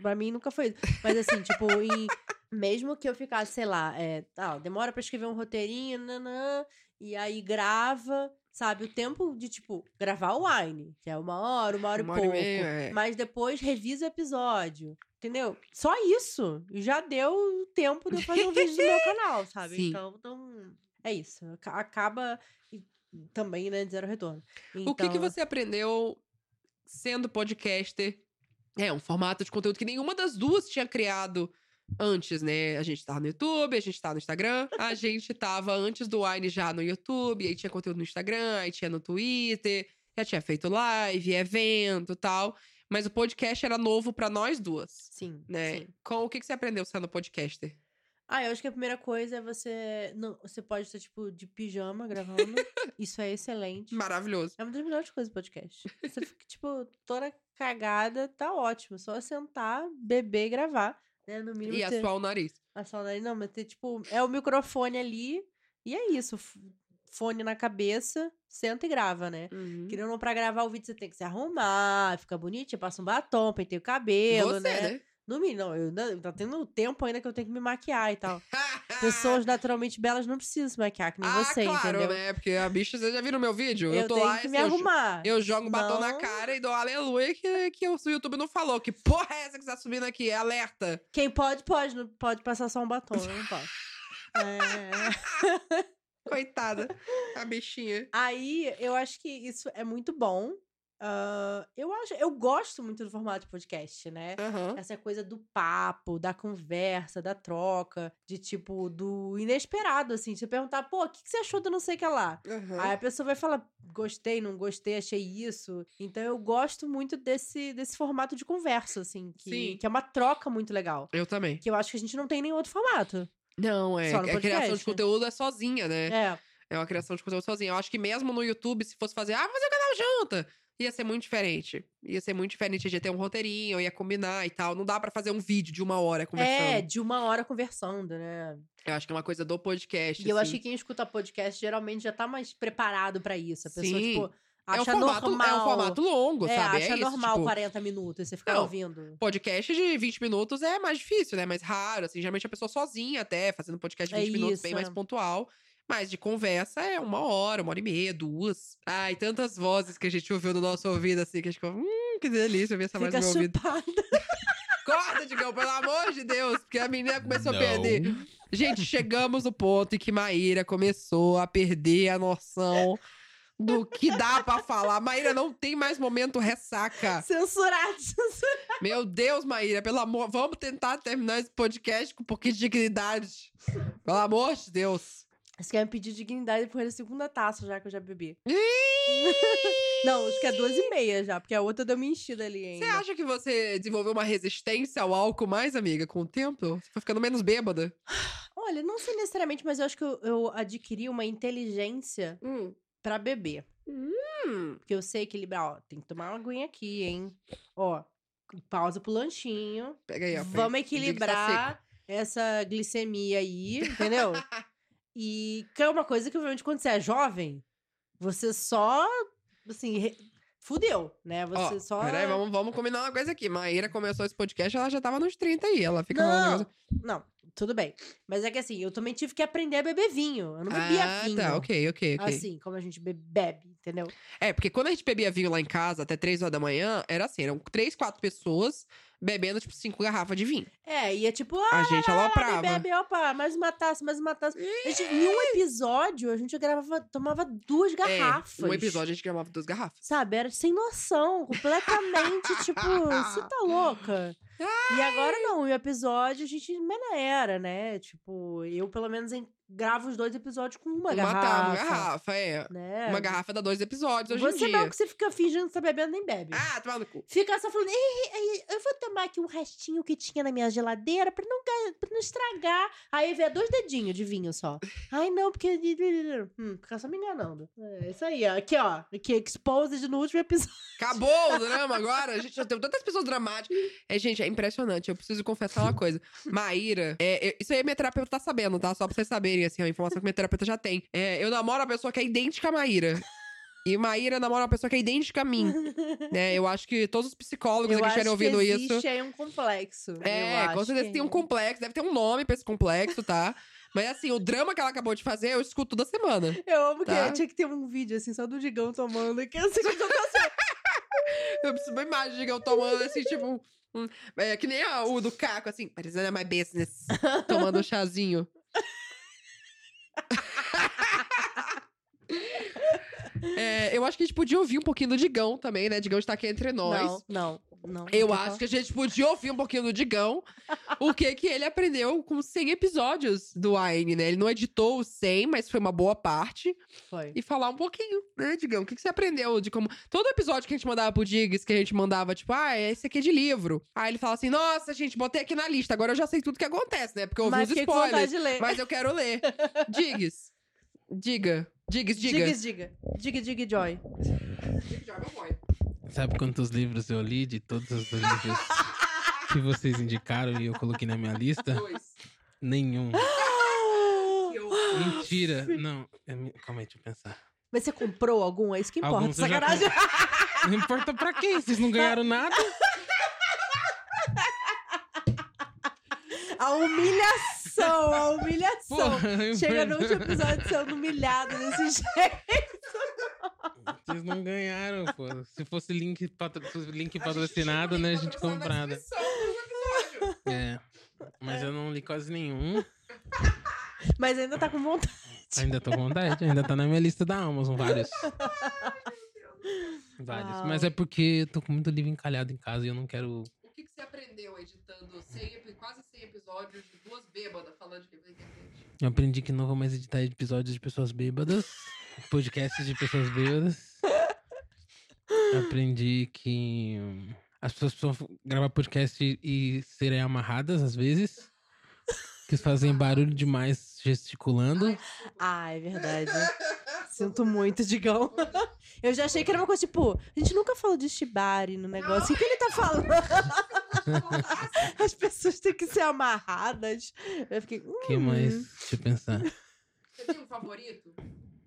Pra mim nunca foi isso. Mas assim, tipo, em- mesmo que eu ficasse, sei lá, é, tá, demora pra escrever um roteirinho, nanã, e aí grava, sabe? O tempo de, tipo, gravar o Wine, que é uma hora, uma hora Uma e hora e pouco. meia, é. Mas depois revisa o episódio. Entendeu? Só isso. Já deu tempo de eu fazer um vídeo no meu canal, sabe? Sim. Então, então, é isso. Aca- Acaba também, né, de zero retorno. O que, que Então, você aprendeu sendo podcaster? É, um formato de conteúdo que nenhuma das duas tinha criado antes, né? A gente tava no YouTube, a gente tava no Instagram. A gente tava antes do Wine já no YouTube, aí tinha conteúdo no Instagram, aí tinha no Twitter, já tinha feito live, evento e tal. Mas o podcast era novo pra nós duas, Sim, né? sim. Com, o que, que você aprendeu sendo podcaster? Ah, eu acho que a primeira coisa é você. Não, você pode estar, tipo, de pijama gravando. Isso é excelente. Maravilhoso. É uma das melhores coisas do podcast. Você fica, tipo, toda cagada, tá ótimo. Só sentar, beber e gravar. Né? No mínimo. E ter... assoar o nariz. Assar o nariz, não, mas ter, tipo, é o microfone ali. E é isso. Fone na cabeça, senta e grava, né? Uhum. Querendo ou não, pra gravar o vídeo, você tem que se arrumar, fica bonitinho, passa um batom, penteia o cabelo, Você, né? né? No mínimo, não, eu ainda- tá tendo tempo ainda que eu tenho que me maquiar e tal. Pessoas naturalmente belas não precisam se maquiar, que nem ah, você, claro, entendeu? né? Porque a bicha, vocês já viram meu vídeo? Eu, tô tenho lá que e me eu- arrumar. Eu jogo batom na cara e dou aleluia que, que o YouTube não falou. Que porra é essa que tá subindo aqui? É alerta. Quem pode, pode. Não pode passar só um batom, eu não posso. É... Coitada. A bichinha. Aí, eu acho que isso é muito bom. Ah, eu acho, eu gosto muito do formato de podcast, né? Aham. Essa coisa do papo, da conversa, da troca, de tipo, do inesperado, assim. Você perguntar, pô, o que, que você achou do não sei o que lá? aham. Aí a pessoa vai falar, gostei, não gostei, achei isso. Então eu gosto muito desse, desse formato de conversa, assim, que, Sim. que é uma troca muito legal. Eu também. Que eu acho que a gente não tem nenhum outro formato. Não, é. Só no A criação de conteúdo é sozinha, né? É. É uma criação de conteúdo sozinha. Eu acho que mesmo no YouTube, se fosse fazer, ah, vamos fazer o canal junto, ia ser muito diferente. Ia ser muito diferente de ter um roteirinho, ia combinar e tal. Não dá pra fazer um vídeo de uma hora conversando. É, de uma hora conversando, né? Eu acho que é uma coisa do podcast. E eu acho assim. que quem escuta podcast geralmente já tá mais preparado pra isso. A pessoa, Sim. tipo, é um, acha formato, normal. é um formato longo, É, sabe? acha é isso, normal tipo, 40 minutos você ficar Não. ouvindo. Podcast de 20 minutos é mais difícil, né? Mais raro, assim. Geralmente a pessoa sozinha até, fazendo podcast de É 20 minutos, bem isso, mais é. pontual. Mas de conversa é uma hora, uma hora e meia, duas. Ai, tantas vozes que a gente ouviu no nosso ouvido, assim, que a gente ficou, hum, que delícia ouvir essa voz no meu ouvido. Corta, Digão, pelo amor de Deus, porque a menina começou a Não. perder. Gente, chegamos no ponto em que Maíra começou a perder a noção do que dá pra falar. Maíra, não tem mais momento ressaca. Censurado, censurado. Meu Deus, Maíra, pelo amor, vamos tentar terminar esse podcast com um pouquinho de dignidade. Pelo amor de Deus. Você quer me pedir dignidade depois da segunda taça, já que eu já bebi. Não, acho que é duas e meia já, porque a outra deu uma enchida ali Você ainda. acha que você desenvolveu uma resistência ao álcool mais, amiga, com o tempo? Você foi ficando menos bêbada? Olha, não sei necessariamente, mas eu acho que eu, eu adquiri uma inteligência pra beber. Hum. Porque eu sei equilibrar, ó, tem que tomar uma aguinha aqui, hein? Ó, pausa pro lanchinho. Pega aí, ó. Vamos que tá equilibrar essa glicemia aí, entendeu? e que é uma coisa que, obviamente, quando você é jovem, você só, assim, re- fudeu, né? Você Ó, só... Peraí, vamos, vamos combinar uma coisa aqui. Maíra começou esse podcast, ela já tava nos 30 aí. Ela fica falando Não, negócio- não, tudo bem. Mas é que assim, eu também tive que aprender a beber vinho. Eu não bebia ah, vinho. tá, ok, ok, ok. Assim, como a gente be- bebe, entendeu? É, porque quando a gente bebia vinho lá em casa, até 3 horas da manhã, era assim, eram três, quatro pessoas bebendo, tipo, cinco garrafas de vinho. É, e é tipo, A ah, gente bebe, aloprava. bebe, opa, mais uma taça, mais uma taça. A gente, em um episódio, a gente gravava, tomava duas garrafas. É, um episódio a gente gravava duas garrafas. Sabe, era sem noção, completamente, tipo, você tá louca? E agora não, o episódio a gente maneira, né? Tipo, eu pelo menos em- gravo os dois episódios com uma, Uma, garrafa. tá, uma garrafa, é. Né? Uma garrafa dá dois episódios hoje Você em dia. não, que você fica fingindo que tá bebendo, nem bebe. Ah, toma no cu. Fica só falando, "Ei, ei, eu vou tomar aqui um restinho que tinha na minha geladeira pra não, pra não estragar. Aí vê dois dedinhos de vinho só. Ai, não, porque. Hum, fica só me enganando. É isso aí, ó. Aqui, ó. Aqui, exposed no último episódio. Acabou o drama agora. A gente já tem tantas pessoas dramáticas. É, gente, é impressionante. Eu preciso confessar uma coisa. Maíra, é, é- isso aí minha terapeuta tá sabendo, tá? Só pra vocês saberem, assim, a informação que minha terapeuta já tem. É, eu namoro uma pessoa que é idêntica a Maíra. E Maíra namora uma pessoa que é idêntica a mim. né? Eu acho que todos os psicólogos Eu aqui estiverem ouvindo que isso. existe aí um complexo. É, com certeza que- tem um complexo, deve ter um nome pra esse complexo, tá? Mas assim, o drama que ela acabou de fazer, eu escuto toda semana. Eu amo que Tá. tinha que ter um vídeo, assim, só do Digão tomando. Que assim, que eu tô Eu preciso uma imagem de eu tomando assim, tipo. um- é, que nem a- o do Caco, assim, parecendo my business. tomando um chazinho. É, eu acho que a gente podia ouvir um pouquinho do Digão também, né? Digão está aqui entre nós. Não, não, não. Eu não acho que a gente podia ouvir um pouquinho do Digão, o que que ele aprendeu com 100 episódios do Aine, né? Ele não editou os 100, mas foi uma boa parte. Foi. E falar um pouquinho, né, Digão? O que, que você aprendeu de como... Todo episódio que a gente mandava pro Diggs, que a gente mandava, tipo, ah, esse aqui é de livro. Aí ele fala assim, nossa, gente, botei aqui na lista, agora eu já sei tudo que acontece, né? Porque eu ouvi Mas os spoilers, de ler. mas eu quero ler. Diggs, diga. Diggs, diga. Diga, diga. Diga, diga, Joy. Boy. Sabe quantos livros eu li de todos os livros que vocês indicaram e eu coloquei na minha lista? Dois. Nenhum. Eu- Mentira. Não. é mi- Calma aí, deixa eu pensar. Mas você comprou algum? É isso que importa. Alguns eu já Sacanagem. Não importa pra quem, vocês não ganharam nada. A humilhação, a humilhação. Porra, Chega no último episódio sendo humilhado desse jeito. Vocês não ganharam, pô. Se fosse link, patro... link patrocinado, né? A gente comprada. É. Mas eu não li quase nenhum. Mas ainda tá com vontade. Ainda tô com vontade, ainda tá na minha lista da Amazon, vários. Vários. Uau. Mas é porque eu tô com muito livro encalhado em casa e eu não quero. O que, que você aprendeu editando 100, epi- quase 100 episódios de duas bêbadas falando de livro na internet? Eu aprendi que não vou mais editar episódios de pessoas bêbadas, podcasts de pessoas bêbadas. Aprendi que as pessoas precisam gravar podcast e, e serem amarradas às vezes. Que fazem barulho demais gesticulando. Ah, é verdade. Sinto muito, Digão. Eu já achei que era uma coisa tipo, a gente nunca falou de Shibari no negócio. O que ele tá falando? As pessoas têm que ser amarradas. Eu fiquei. O que hum. mais? Deixa eu pensar. Você tem um favorito?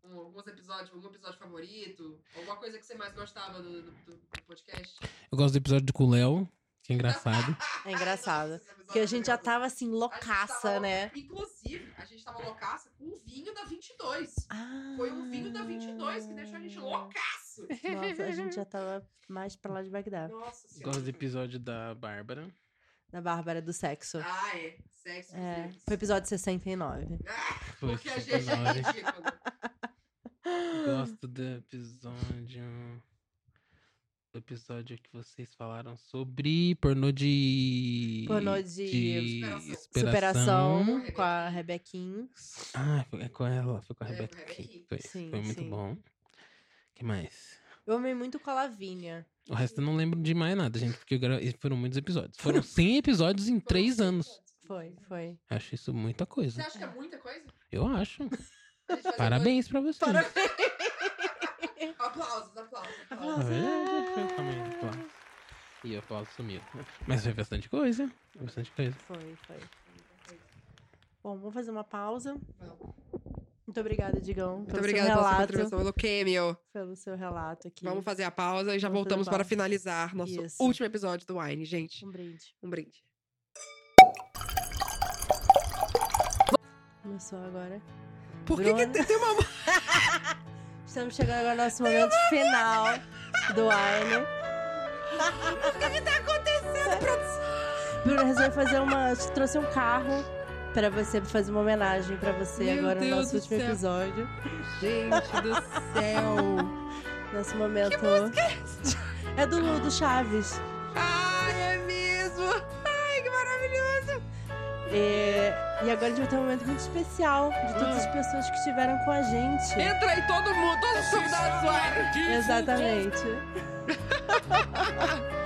Um, alguns episódios, algum episódio favorito? Alguma coisa que você mais gostava do, do- do podcast? Eu gosto do episódio com o Léo, que é engraçado. É engraçado. Porque a gente já tava assim, loucaça, tava- né? Inclusive, a gente tava loucaça com o vinho da 22. Ah. Foi o vinho da 22 que deixou a gente loucaço. Nossa, a gente já tava mais pra lá de Bagdá. Nossa senhora. gosto do episódio da Bárbara. Da Bárbara do sexo. Ah, é. Sexo É, foi o episódio 69. Ah, Foi porque a gente é 69. ridículo. gosto do episódio. O episódio que vocês falaram sobre pornô de. Pornô de superação. Superação com a Rebequinha. Ah, foi é com ela, foi com a É. Rebequinha. Foi, Sim, foi muito sim. bom. Que mais? Eu amei muito com a Lavínia. O resto eu não lembro de mais nada, gente, porque foram muitos episódios. Foram 100 episódios em 3 anos. Foi, foi. Acho isso muita coisa. Você acha que é muita coisa? Eu acho. Parabéns pra você. Parabéns. Aplausos, aplausos. Aplausos. verdade, calma aí, aplauso. E o aplauso sumiu. Mas foi bastante coisa. Foi bastante coisa. Foi, foi. Bom, vamos fazer uma pausa. Vamos. Muito obrigada, Digão, Muito obrigada pela sua contribuição, pelo cameo. Pelo seu relato aqui. Vamos fazer a pausa e já Vamos voltamos para finalizar nosso Isso. último episódio do Wine, gente. Um brinde. Um brinde. Começou agora. Por que, que Bruna. tem tem uma. Estamos chegando agora ao nosso momento final do Wine. O que tá acontecendo, produção? Bruna resolveu fazer uma. Trouxe um carro pra você, pra fazer uma homenagem pra você Meu agora no Deus nosso do último céu. episódio. Gente do céu. Nosso momento. É do, do Chaves. Ai, é mesmo. Ai, que maravilhoso. E, e agora a gente vai ter um momento muito especial de todas as Ah. pessoas que estiveram com a gente. Entra aí todo mundo, todos os convidados do Wine. Exatamente.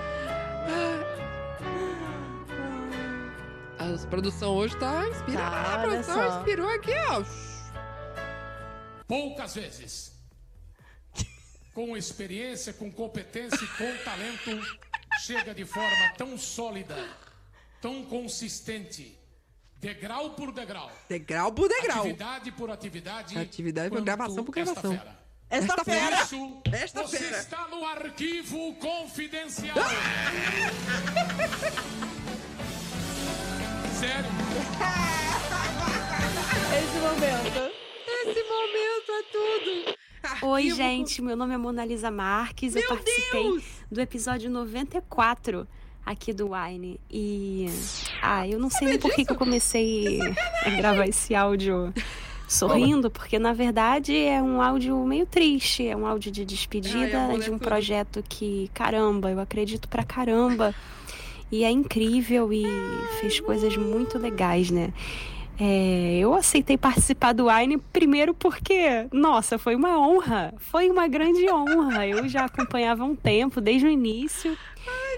A produção hoje tá inspirada. Tá, a produção só. inspirou aqui, ó. Poucas vezes. Com experiência, com competência e com talento, chega de forma tão sólida, tão consistente, degrau por degrau, Degrau por degrau. atividade por atividade, Atividade por gravação por esta gravação. fera. Esta Esta fera. Isso, Esta você fera. está no arquivo confidencial. Sério? Esse momento. Esse momento é tudo. Oi, Arquivo gente, meu nome é Monalisa Marques. eu Meu participei Deus! do episódio 94 aqui do Wine. E. Ah, eu não sei nem por que, que eu comecei a gravar esse áudio sorrindo, porque na verdade é um áudio meio triste. É um áudio de Ai, despedida amor, é de um projeto que, caramba, eu acredito pra caramba. E é incrível e fez coisas muito legais, né? É, eu aceitei participar do Wine primeiro porque, nossa, foi uma honra, foi uma grande honra. Eu já acompanhava um tempo, desde o início.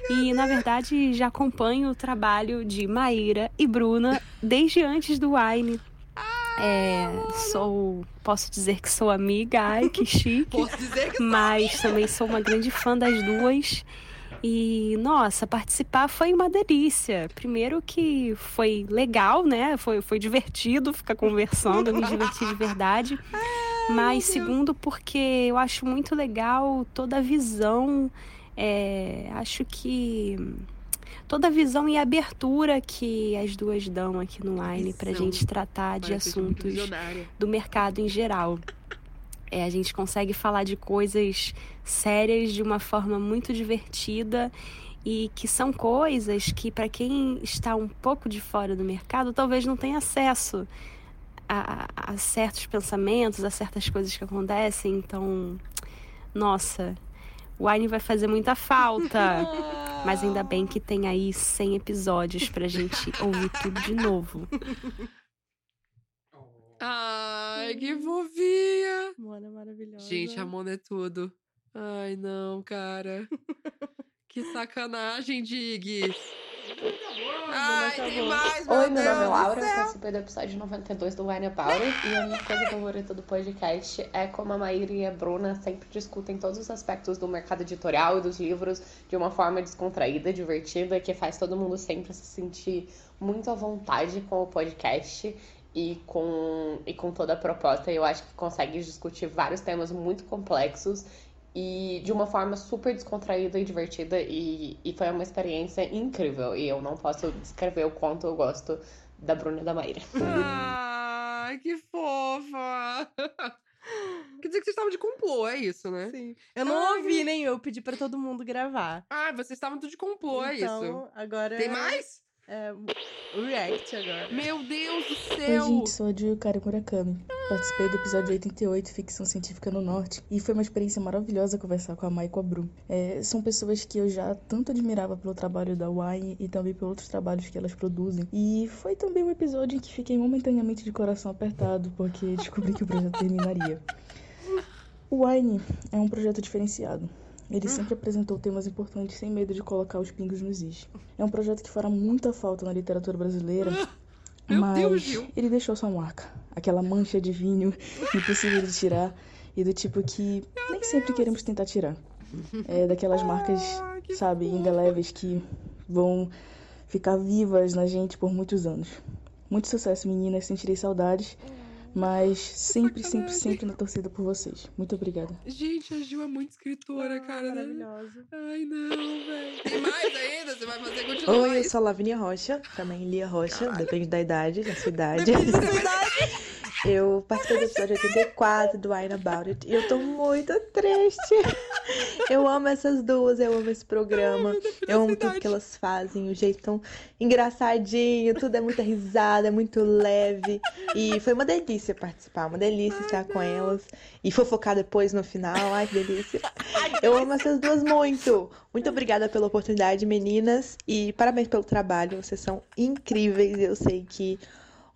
e, na verdade, já acompanho o trabalho de Maíra e Bruna desde antes do Wine. É, sou, posso dizer que sou amiga, ai que chique. Posso dizer que Mas também sou uma grande fã das duas. E, nossa, participar foi uma delícia. Primeiro que foi legal, né? Foi, foi divertido ficar conversando, me diverti de verdade. Mas segundo porque eu acho muito legal toda a visão. é, acho que toda a visão e abertura que as duas dão aqui no Line Visão. gente tratar de Parece assuntos do mercado em geral. É, a gente consegue falar de coisas sérias de uma forma muito divertida e que são coisas que, para quem está um pouco de fora do mercado, talvez não tenha acesso a, a- a certos pensamentos, a certas coisas que acontecem. Então, nossa, o Wine vai fazer muita falta. Mas ainda bem que tem aí 100 episódios pra gente ouvir tudo de novo. Ai, que fofinha. Mona maravilhosa. Gente, a Mona é tudo. Ai, não, cara. que sacanagem, Dig. Ai, tem mais, meu Oi, meu Deus nome é Laura, eu participei do episódio 92 do Wine About It, e a minha coisa favorita do podcast é como a Maíra e a Bruna sempre discutem todos os aspectos do mercado editorial e dos livros de uma forma descontraída, divertida, que faz todo mundo sempre se sentir muito à vontade com o podcast e com, e com toda a proposta. Eu acho que consegue discutir vários temas muito complexos e de uma forma super descontraída e divertida e, e foi uma experiência incrível e eu não posso descrever o quanto eu gosto da Bruna e da Maíra. Ai, que fofa. Quer dizer que vocês estavam de complô, é isso, né? Sim. Eu não Ai, ouvi nem eu pedi pra todo mundo gravar. Ah, vocês estavam tudo de complô, é isso. então, agora. Tem mais? É, react agora. Meu Deus do Oi, céu! gente, sou a Jill Kari Murakami. Participei do episódio 88, Ficção Científica no Norte, e foi uma experiência maravilhosa conversar com a Mai e com a Bru. É, são pessoas que eu já tanto admirava pelo trabalho da Wine e também por outros trabalhos que elas produzem. E foi também um episódio em que fiquei momentaneamente de coração apertado, porque descobri que o projeto terminaria. O Wine é um projeto diferenciado. Ele sempre apresentou temas importantes sem medo de colocar os pingos nos is. É um projeto que fará muita falta na literatura brasileira, Meu mas Deus, Gil. ele deixou sua marca. Aquela mancha de vinho impossível de tirar e do tipo que nem sempre queremos tentar tirar. É daquelas marcas, Ah, sabe, fofo. indeléveis que vão ficar vivas na gente por muitos anos. Muito sucesso, meninas. Sentirei saudades, mas sempre, sempre, sempre na torcida por vocês. Muito obrigada. Gente, a Gil é muito escritora, cara. né? Maravilhoso. Ai, não, velho. Tem mais ainda? Você vai fazer continuar? Oi, eu sou a Lavínia Rocha, também Lia Rocha, depende da idade, da sua idade. Eu participei do episódio 84 do Wine About It e eu tô muito triste. Eu amo essas duas, eu amo esse programa. Eu amo tudo que elas fazem, o jeito tão engraçadinho, tudo é muita risada, é muito leve. E foi uma delícia participar, uma delícia estar com elas e fofocar depois no final. Ai, que delícia. Eu amo essas duas muito. Muito obrigada pela oportunidade, meninas, e parabéns pelo trabalho. Vocês são incríveis. Eu sei que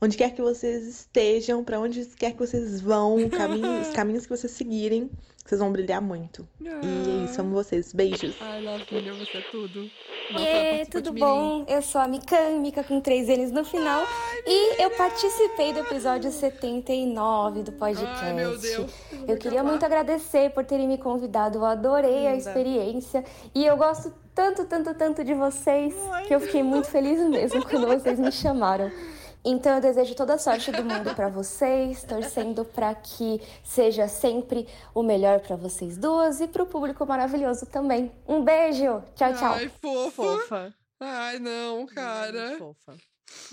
onde quer que vocês estejam, pra onde quer que vocês vão, caminho- os caminhos que vocês seguirem, vocês vão brilhar muito. E é isso, amo vocês. Beijos. Ai, Lavínia, você é tudo. Nossa, participou tudo bom? Eu sou a Mikan, Mika com três N's no final. e eu participei do episódio 79 do podcast. Ai, meu Deus. Eu queria muito agradecer por terem me convidado. Eu adorei a experiência. E eu gosto tanto, tanto, tanto de vocês que eu fiquei muito feliz mesmo quando vocês me chamaram. Então eu desejo toda a sorte do mundo pra vocês, torcendo pra que seja sempre o melhor pra vocês duas e pro público maravilhoso também. Um beijo. Tchau, tchau. Ai, fofa. Fofa. Ai, não, cara. Fofa.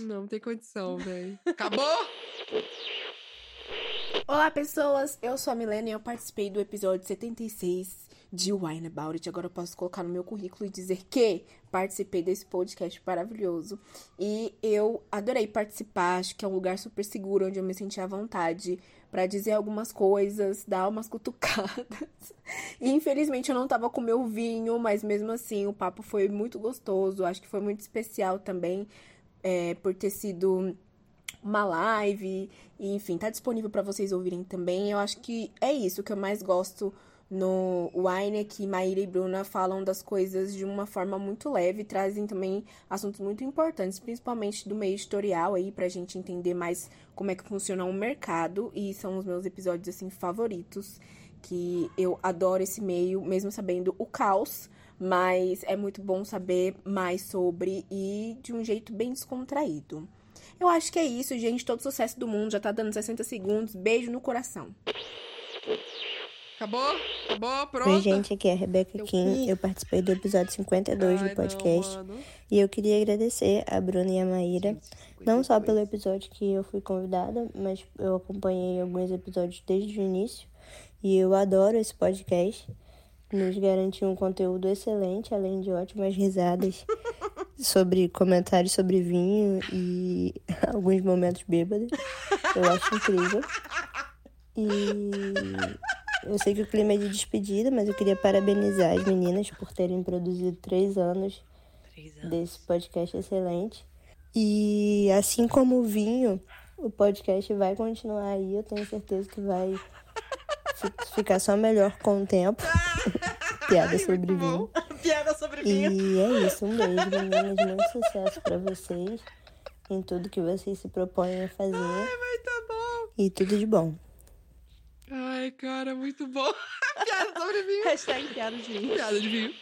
Não tem condição, velho. Acabou? Olá, pessoas! Eu sou a Milena e eu participei do episódio 76 de Wine About It. Agora eu posso colocar no meu currículo e dizer que participei desse podcast maravilhoso. E eu adorei participar, acho que é um lugar super seguro onde eu me senti à vontade pra dizer algumas coisas, dar umas cutucadas. E infelizmente eu não tava com meu vinho, mas mesmo assim o papo foi muito gostoso. Acho que foi muito especial também é, por ter sido uma live, e, enfim, tá disponível pra vocês ouvirem também. Eu acho que é isso que eu mais gosto no Wine, é Maíra e Bruna falam das coisas de uma forma muito leve, trazem também assuntos muito importantes, principalmente do meio editorial aí, pra gente entender mais como é que funciona o mercado, e são os meus episódios, assim, favoritos, que eu adoro esse meio, mesmo sabendo o caos, mas é muito bom saber mais sobre e de um jeito bem descontraído. Eu acho que é isso, gente. Todo sucesso do mundo. Já tá dando 60 segundos. Beijo no coração. Acabou? Acabou? Pronto? Oi, gente, aqui é a Rebeca Eu Kim. Eu participei do episódio 52 Ai, do podcast. Não, e eu queria agradecer a Bruna e a Maíra, não só pelo episódio que eu fui convidada, mas eu acompanhei alguns episódios desde o início. E eu adoro esse podcast. Nos garantiu um conteúdo excelente, além de ótimas risadas sobre comentários sobre vinho e alguns momentos bêbados. Eu acho incrível. E eu sei que o clima é de despedida, mas eu queria parabenizar as meninas por terem produzido três anos desse podcast excelente. E assim como o vinho, o podcast vai continuar aí. Eu tenho certeza que vai fi- ficar só melhor com o tempo. Piada sobre vinho. Piada sobre E é isso. Um beijo, meninas. Muito sucesso pra vocês em tudo que vocês se propõem a fazer. Muito bom. E tudo de bom. Ai, cara, muito bom. Piada sobre vinho. Hashtag piada de vinho. Piada de vinho.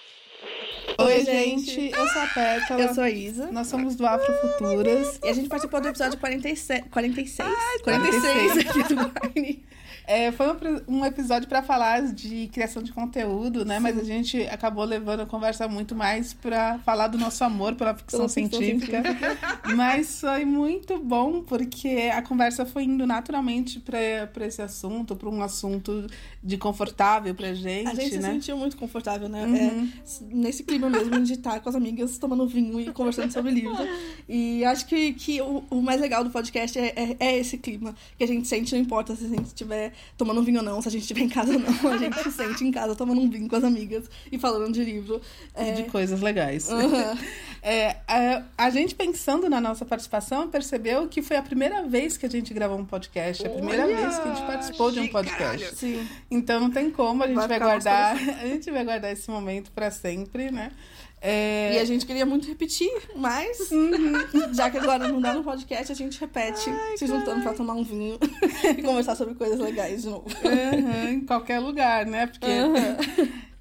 Oi, gente, eu sou a Pétala. Eu sou a Isa. Nós somos do Afrofuturas. E a gente participou do episódio 47, 46? 46 aqui do Wine. É, foi um, um episódio para falar de criação de conteúdo, né? Mas a gente acabou levando a conversa muito mais para falar do nosso amor pela ficção, ficção científica. Mas foi muito bom porque a conversa foi indo naturalmente para esse assunto, para um assunto de confortável pra gente, A gente se né? sentiu muito confortável, né? Uhum. É, nesse clima mesmo de estar com as amigas tomando vinho e conversando sobre livro. E acho que, que o, o mais legal do podcast é, é, é esse clima que a gente sente, não importa se a gente estiver tomando vinho ou não, se a gente estiver em casa ou não, a gente se sente em casa tomando um vinho com as amigas e falando de livro. E de coisas legais. Uhum. É, a, a gente pensando na nossa participação percebeu que foi a primeira vez que a gente gravou um podcast, a primeira Olha, vez que a gente participou de um podcast. Sim. Então não tem como, a gente Vai vai, guardar, a gente vai guardar esse momento pra sempre, né? É, E a gente queria muito repetir, mas Uhum. já que agora não dá no podcast, a gente repete, se juntando pra tomar um vinho e conversar sobre coisas legais de novo. Uhum, em qualquer lugar, né? Porque.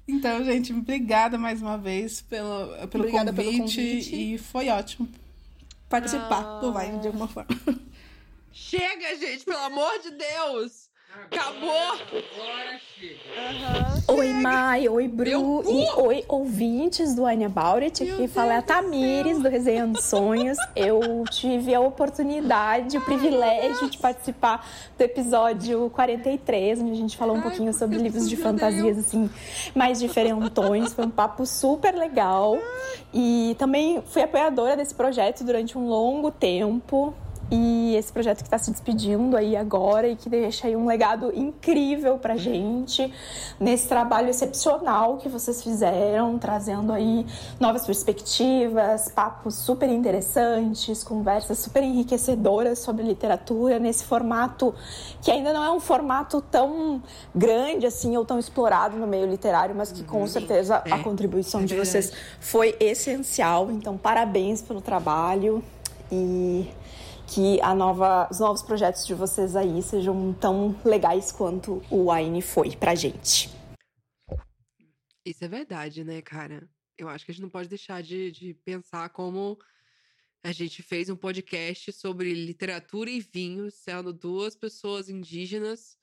Então, gente, obrigada mais uma vez pelo, pelo, convite, pelo convite. E foi ótimo. Participar do Vai de alguma forma. Chega, gente, pelo amor de Deus! Acabou! Oi, Mai, oi, Bru e oi, ouvintes do About It. Aqui fala é a Tamires, do Resenha dos Sonhos. Eu tive a oportunidade, o privilégio de participar do episódio 43, onde a gente falou um pouquinho sobre livros de fantasias, assim, mais diferentões. Foi um papo super legal. E também fui apoiadora desse projeto durante um longo tempo. E esse projeto que está se despedindo aí agora e que deixa aí um legado incrível pra gente nesse trabalho excepcional que vocês fizeram, trazendo aí novas perspectivas, papos super interessantes, conversas super enriquecedoras sobre literatura nesse formato que ainda não é um formato tão grande assim ou tão explorado no meio literário, mas que com certeza a contribuição de vocês foi essencial. Então, parabéns pelo trabalho e que a nova, os novos projetos de vocês aí sejam tão legais quanto o Wine foi pra gente. Isso é verdade, né, cara? Eu acho que a gente não pode deixar de, de pensar como a gente fez um podcast sobre literatura e vinho, sendo duas pessoas indígenas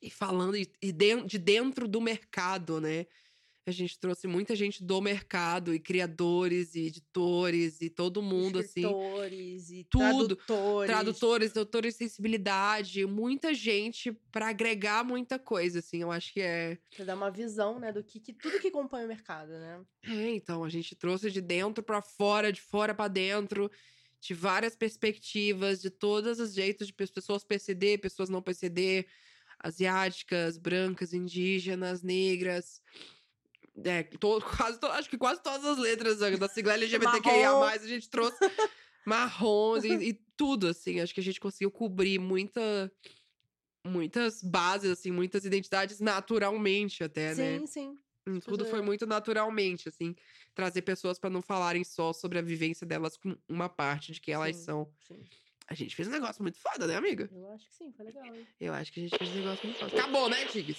e falando de dentro do mercado, né? A gente trouxe muita gente do mercado e criadores e editores e todo mundo assim Escritores e tudo. tradutores. Tradutores, doutores de sensibilidade, muita gente pra agregar muita coisa, assim. Eu acho que é. Pra dar uma visão, né, do que, que tudo que compõe o mercado, né? É, então, a gente trouxe de dentro pra fora, de fora pra dentro, de várias perspectivas, de todos os jeitos de pe- pessoas PCD, pessoas não PCD, asiáticas, brancas, indígenas, negras. É, to- quase, acho que quase todas as letras da sigla LGBTQIA+, a gente trouxe marrons e, e tudo, assim. Acho que a gente conseguiu cobrir muita, muitas bases, assim, muitas identidades naturalmente até, né? Sim, sim. Hum, Tudo Fazer- foi muito naturalmente, assim. Trazer pessoas pra não falarem só sobre a vivência delas com uma parte de quem elas Sim, são. sim. A gente fez um negócio muito foda, né, amiga? Eu acho que sim, foi legal, hein? Eu acho que a gente fez um negócio muito foda. Acabou, né, Tigres?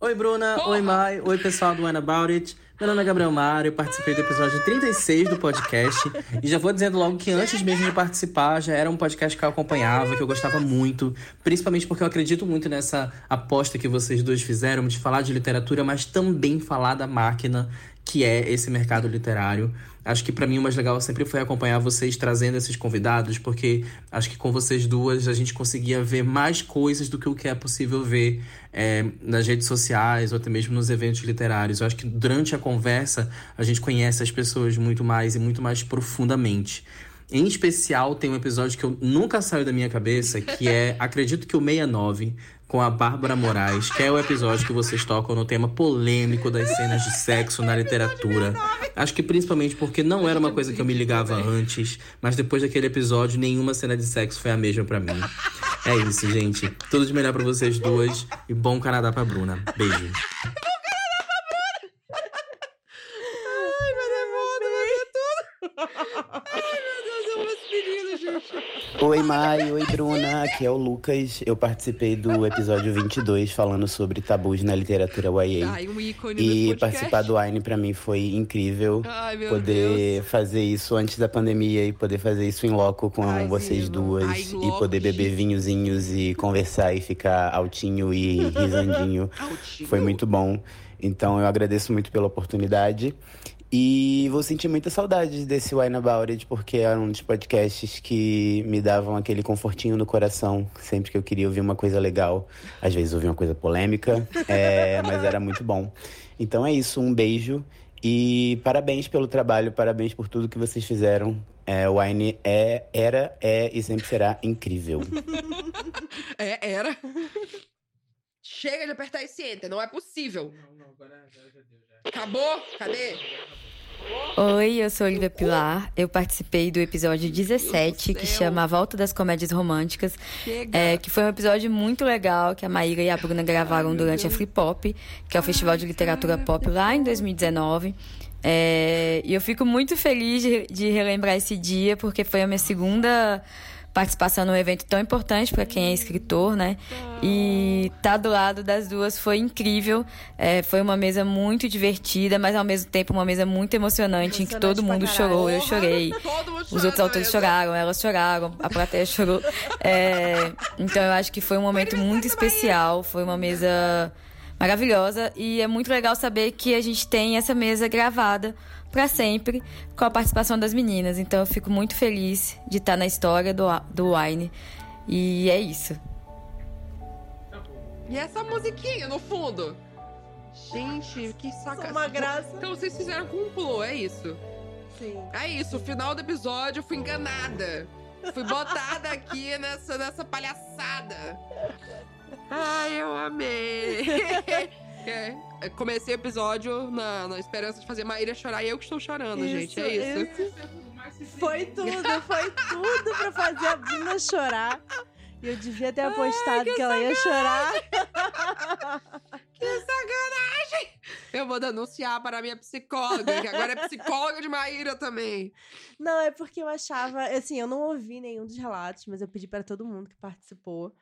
Oi, Bruna. Oi, Mai. Oi, pessoal do One About It. Meu nome é Gabriel Mário, eu participei do episódio 36 do podcast. E já vou dizendo logo que antes mesmo de participar, já era um podcast que eu acompanhava, que eu gostava muito. Principalmente porque eu acredito muito nessa aposta que vocês dois fizeram de falar de literatura, mas também falar da máquina que é esse mercado literário. Acho que pra mim o mais legal sempre foi acompanhar vocês trazendo esses convidados, porque acho que com vocês duas a gente conseguia ver mais coisas do que o que é possível ver é, nas redes sociais ou até mesmo nos eventos literários. Eu acho que durante a conversa a gente conhece as pessoas muito mais e muito mais profundamente. Em especial, tem um episódio que eu nunca saiu da minha cabeça, que é, acredito que o 69, com a Bárbara Moraes, que é o episódio que vocês tocam no tema polêmico das cenas de sexo na literatura. Acho que principalmente porque não era uma coisa que eu me ligava antes, mas depois daquele episódio, nenhuma cena de sexo foi a mesma pra mim. É isso, gente. Tudo de melhor pra vocês duas e bom Canadá pra Bruna. Beijo. Ai, mas é foda, mas é tudo. Ai, meu Deus, menino, gente. Oi, Mai. Oi, Bruna. Aqui é o Lucas. Eu participei do episódio 22 falando sobre tabus na literatura YA. Ai, um ícone E participar do Wine pra mim foi incrível. Ai, meu poder fazer isso antes da pandemia e poder fazer isso em loco com vocês duas. Ai, e poder beber vinhozinhos e conversar e ficar altinho e risandinho. Foi muito bom. Então eu agradeço muito pela oportunidade. E vou sentir muita saudade desse Wine About It, porque era um dos podcasts que me davam aquele confortinho no coração, sempre que eu queria ouvir uma coisa legal. Às vezes ouvir uma coisa polêmica, é, mas era muito bom. Então é isso, um beijo e parabéns pelo trabalho, parabéns por tudo que vocês fizeram. É, o Wine é, era, é e sempre será incrível. É, era. Chega de apertar esse enter, não é possível. Acabou? Cadê? Oi, eu sou Olivia Pilar. Eu participei do episódio 17, que chama A Volta das Comédias Românticas, é, que foi um episódio muito legal que a Maíra e a Bruna gravaram durante a Free Pop, que é o Festival de Literatura Pop lá em 2019. É, e eu fico muito feliz de, de relembrar esse dia, porque foi a minha segunda participação num evento tão importante para quem é escritor, né? E tá do lado das duas foi incrível. É, foi uma mesa muito divertida, mas ao mesmo tempo uma mesa muito emocionante, em que todo mundo chorou. Eu chorei. Os outros autores choraram, elas choraram, a plateia chorou. É, então eu acho que foi um momento muito especial. Foi uma mesa maravilhosa e é muito legal saber que a gente tem essa mesa gravada para sempre com a participação das meninas. Então eu fico muito feliz de estar na história do, do Wine. E é isso. E essa musiquinha no fundo? Gente, que saca. Uma graça. Então vocês fizeram com um pulo, é isso? Sim. É isso, final do episódio eu fui enganada. Fui botada aqui nessa, nessa palhaçada. Ai, eu amei. É, eu comecei o episódio na, na esperança de fazer Maíra chorar e eu que estou chorando, gente. É isso. Foi tudo, foi tudo pra fazer a Bruna chorar. E eu devia ter apostado que, ela ia chorar. Que sacanagem! Eu vou denunciar para a minha psicóloga, que agora é psicóloga de Maíra também. Não, é porque eu achava. Assim, eu não ouvi nenhum dos relatos, mas eu pedi pra todo mundo que participou.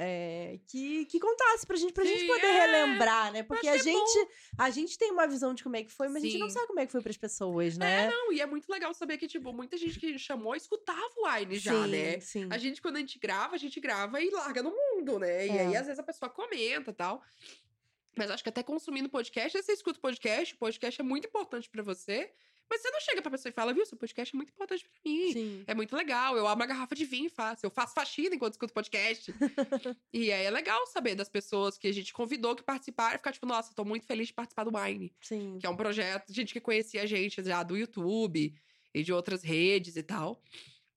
É, que, que contasse pra gente, pra gente Sim, poder é. relembrar, né? Porque a é gente, a gente tem uma visão de como é que foi, mas a gente não Sim. sabe como é que foi pras pessoas, É, né? não, e é muito legal saber que, tipo, muita gente que a gente chamou escutava o Wine já, Sim, né? sim. A gente, quando a gente grava, a gente grava e larga no mundo, né? E É. aí, às vezes, a pessoa comenta e tal. Mas acho que até consumindo podcast, você escuta o podcast, o podcast é muito importante pra você. Mas você não chega pra pessoa e fala, viu, seu podcast é muito importante pra mim. Sim. É muito legal. Eu abro uma garrafa de vinho e faço. Eu faço faxina enquanto escuto podcast. e aí é legal saber das pessoas que a gente convidou que participaram e ficar tipo, nossa, tô muito feliz de participar do Wine. Sim. Que é um projeto de gente que conhecia a gente já do YouTube e de outras redes e tal.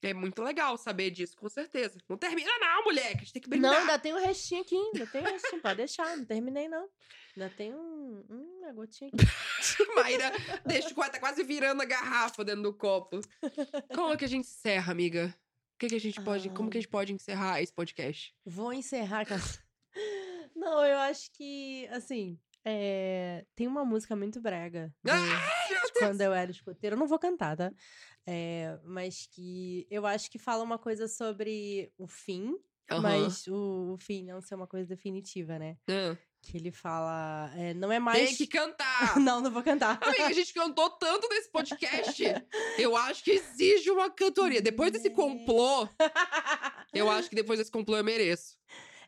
É muito legal saber disso, com certeza. Não termina, não, moleque. A gente tem que brindar. Não, ainda tem um restinho aqui, ainda tem um restinho. Pode deixar, não terminei, não. Ainda tem um, um uma gotinha aqui. Maíra deixa o tá quase virando a garrafa dentro do copo. Como que a gente encerra, amiga? O que, que a gente pode. Como que a gente pode encerrar esse podcast? Vou encerrar essa- Não, eu acho que, assim, é, tem uma música muito brega. do- de quando eu era escoteira. Eu não vou cantar, tá? É, mas que eu acho que fala uma coisa sobre o fim, Aham. mas o, o fim não ser uma coisa definitiva, né? Que ele fala. é, não é mais. Tem que cantar! não, não vou cantar. Amiga, a gente cantou tanto nesse podcast. Eu acho que exige uma cantoria. Depois desse complô, eu acho que depois desse complô eu mereço.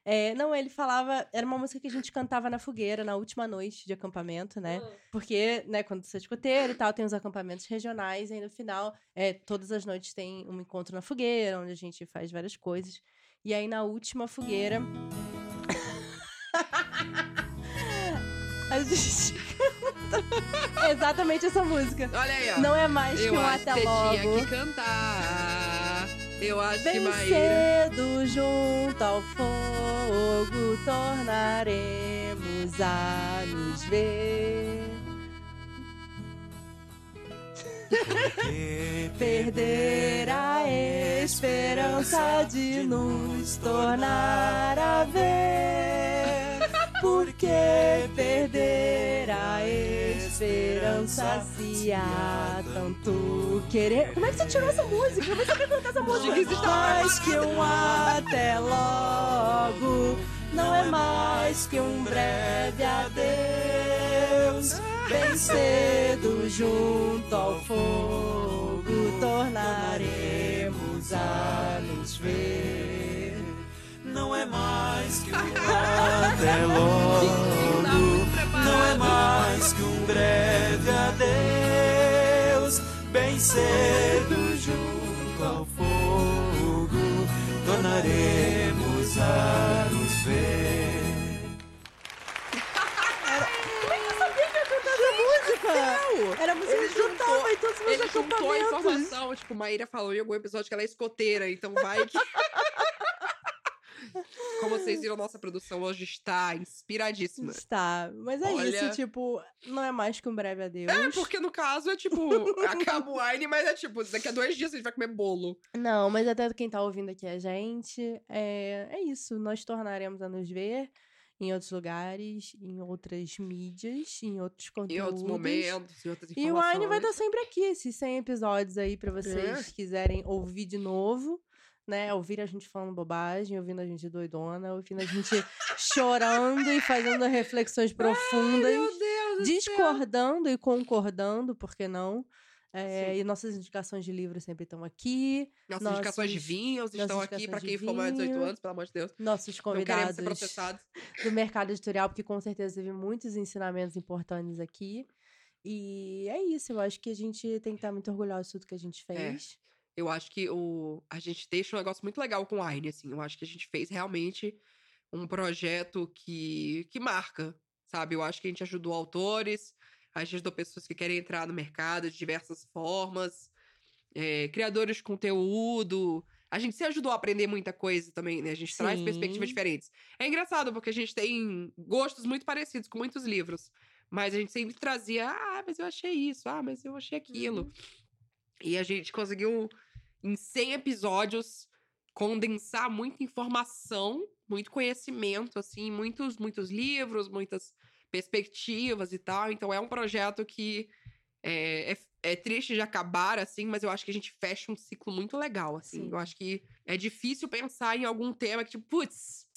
É, não, ele falava. Era uma música que a gente cantava na fogueira, na última noite de acampamento, né? Porque, né, quando você é escoteiro e tal, tem os acampamentos regionais, e aí no final, é, todas as noites tem um encontro na fogueira, onde a gente faz várias coisas. E aí na última fogueira. A gente canta exatamente essa música. Olha aí, ó. Não é mais eu que um até que logo. tinha que cantar. Eu acho que Bem Maíra. cedo junto ao fogo tornaremos a nos ver. Perder a esperança de nos tornar a ver. Por que perder a esperança? se há tanto querer. Como é que você tirou essa música? Você quer cantar essa música? Difícil de mais que um até logo. Não é mais que um breve adeus. Bem cedo junto ao fogo tornaremos a nos ver. Não é mais que um até logo. Não é mais que um breve adeus. Bem cedo junto ao fogo tornaremos a nos ver. Como é que eu sabia que ia cantar essa música? Era a música Ele que juntava em todos os meus Ele juntou a informação, tipo, Maíra falou em algum episódio que ela é escoteira, então vai que... Como vocês viram, nossa produção hoje está inspiradíssima. Está, mas é Olha- isso, tipo, não é mais que um breve adeus. É, porque no caso é tipo, acaba o wine, mas é tipo, daqui a dois dias a gente vai comer bolo. Não, mas até quem tá ouvindo aqui a gente, é, é isso. Nós tornaremos a nos ver em outros lugares, em outras mídias, em outros conteúdos. Em outros momentos, em outras E o informações. Wine vai estar sempre aqui, esses 100 episódios aí pra vocês É. quiserem ouvir de novo. Né, ouvir a gente falando bobagem, ouvindo a gente doidona, ouvindo a gente chorando e fazendo reflexões profundas, meu Deus do discordando e concordando, por que não? É, e nossas indicações de livro sempre estão aqui. Nossas indicações de vinhos estão aqui indicações quem for mais de 18 vinho. anos, pelo amor de Deus. Nossos convidados do mercado editorial, porque com certeza teve muitos ensinamentos importantes aqui. E é isso, eu acho que a gente tem que estar muito orgulhoso de tudo que a gente É. Eu acho que o, a gente deixa um negócio muito legal com o Wine, assim. Eu acho que a gente fez realmente um projeto que, que marca, sabe? Eu acho que a gente ajudou autores, a gente ajudou pessoas que querem entrar no mercado de diversas formas, é, criadores de conteúdo. A gente se ajudou a aprender muita coisa também, né? A gente traz Sim. perspectivas diferentes. É engraçado, porque a gente tem gostos muito parecidos com muitos livros. Mas a gente sempre trazia, ah, mas eu achei isso, ah, mas eu achei aquilo. E a gente conseguiu, em 100 episódios, condensar muita informação, muito conhecimento, assim, muitos, muitos livros, muitas perspectivas e tal. Então é um projeto que é, é, é triste de acabar, assim, mas eu acho que a gente fecha um ciclo muito legal, assim. Sim. Eu acho que é difícil pensar em algum tema que, tipo, putz,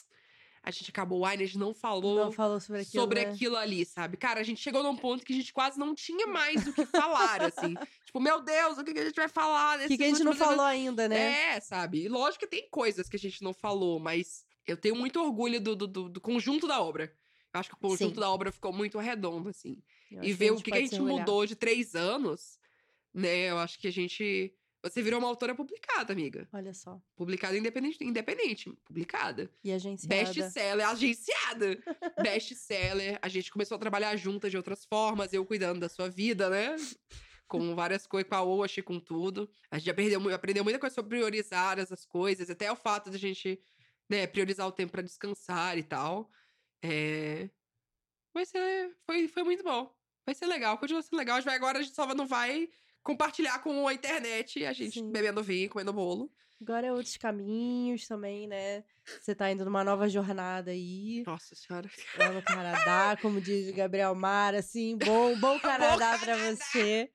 a gente acabou o Wine, a gente não falou, Não falou sobre aquilo, sobre né? aquilo ali, sabe? Cara, a gente chegou num ponto que a gente quase não tinha mais o que falar, assim. Tipo, meu Deus, o que que a gente vai falar? O que, que a gente não falou ainda, né? É, sabe? E lógico que tem coisas que a gente não falou, mas eu tenho muito orgulho do, do, do- do conjunto da obra. Eu acho que o conjunto Sim. da obra ficou muito redondo, assim. Eu E ver o que, que a gente mudou de três anos, né? Eu acho que a gente. Você virou uma autora publicada, amiga. Olha só. Publicada independente, independente, publicada. E agenciada. Best-seller, agenciada. Best-seller. A gente começou a trabalhar juntas de outras formas, eu cuidando da sua vida, né? Com várias coisas, com a Oshi, com tudo. A gente aprendeu, aprendeu muita coisa sobre priorizar essas coisas, até o fato de a gente né, priorizar o tempo pra descansar e tal. É... Vai ser. Foi, foi muito bom. Vai ser legal, continua sendo legal. Agora a gente só não vai compartilhar com a internet, a gente bebendo vinho, comendo bolo. Agora é outros caminhos também, né? Você tá indo numa nova jornada aí. Nossa senhora. Lá no Canadá, como diz o Gabriel Mar, assim, bom, bom Canadá pra você.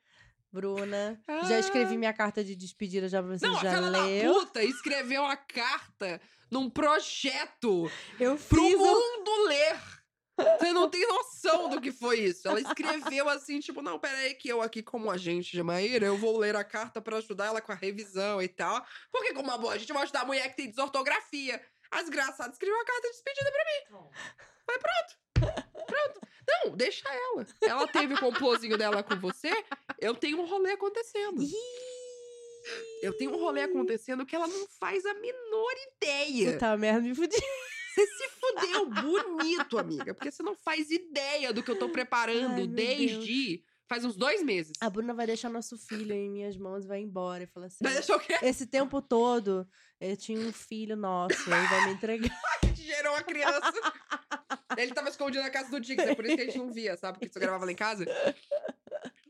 Bruna, já escrevi minha carta de despedida, já você Ah. Não, a já leu. da puta escreveu uma carta num projeto Eu pro fiz um- mundo ler. Você não tem noção do que foi isso. Ela escreveu assim, tipo, não, peraí, que eu aqui, como agente de Maíra, eu vou ler a carta pra ajudar ela com a revisão e tal. Porque, como uma boa gente, eu vou ajudar a mulher que tem desortografia. A desgraçada escreveu uma carta de despedida pra mim. Foi pronto. Pronto. Não, deixa ela. Ela teve o complôzinho dela com você, eu tenho um rolê acontecendo. Eu tenho um rolê acontecendo que ela não faz a menor ideia. Puta merda, me fudi. Você se fudeu bonito, amiga. Porque você não faz ideia do que eu tô preparando Ai, desde. Faz uns dois meses. A Bruna vai deixar nosso filho em minhas mãos e vai embora. E fala assim: Vai deixar o quê? Esse tempo todo, eu tinha um filho nosso, aí vai me entregar. Gerou uma criança. Ele tava escondido na casa do Dix, é por isso que a gente não via, sabe? Porque você gravava lá em casa.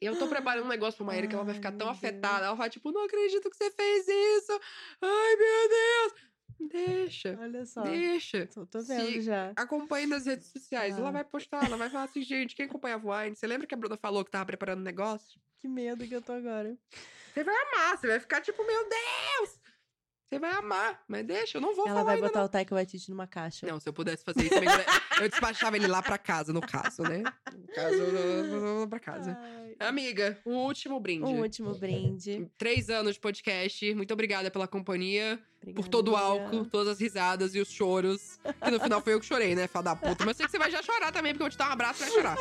Eu tô preparando um negócio pra Maíra que ela vai ficar tão afetada. Ela vai, tipo, não acredito que você fez isso. Ai, meu Deus. Deixa. Olha só. Deixa. Tô, tô vendo Se já. Acompanhe nas redes sociais. Ela Ah. vai postar, ela vai falar assim, gente, quem acompanhava o Wine? Você lembra que a Bruna falou que tava preparando um negócio? Que medo que eu tô agora. Você vai amar, você vai ficar tipo, meu Deus! Você vai amar, mas deixa, eu não vou Ela vai ainda botar não. o Taika Waititi numa caixa. Não, se eu pudesse fazer isso, também, eu despachava ele lá pra casa, no caso, né? No caso, pra casa. Amiga, um último brinde. Um último brinde. Três anos de podcast. Muito obrigada pela companhia. Por todo o álcool, todas as risadas e os choros. Que no final foi eu que chorei, né, fada da puta. Mas eu sei que você vai já chorar também, porque eu vou te dar um abraço e vai chorar.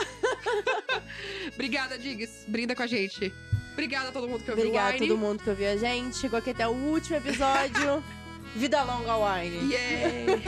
obrigada, Diggs. Brinda com a gente. Obrigada a todo mundo que ouviu Obrigada a Wine. todo mundo que ouviu a gente. Chegou aqui até o último episódio. Vida longa Wine. Yay!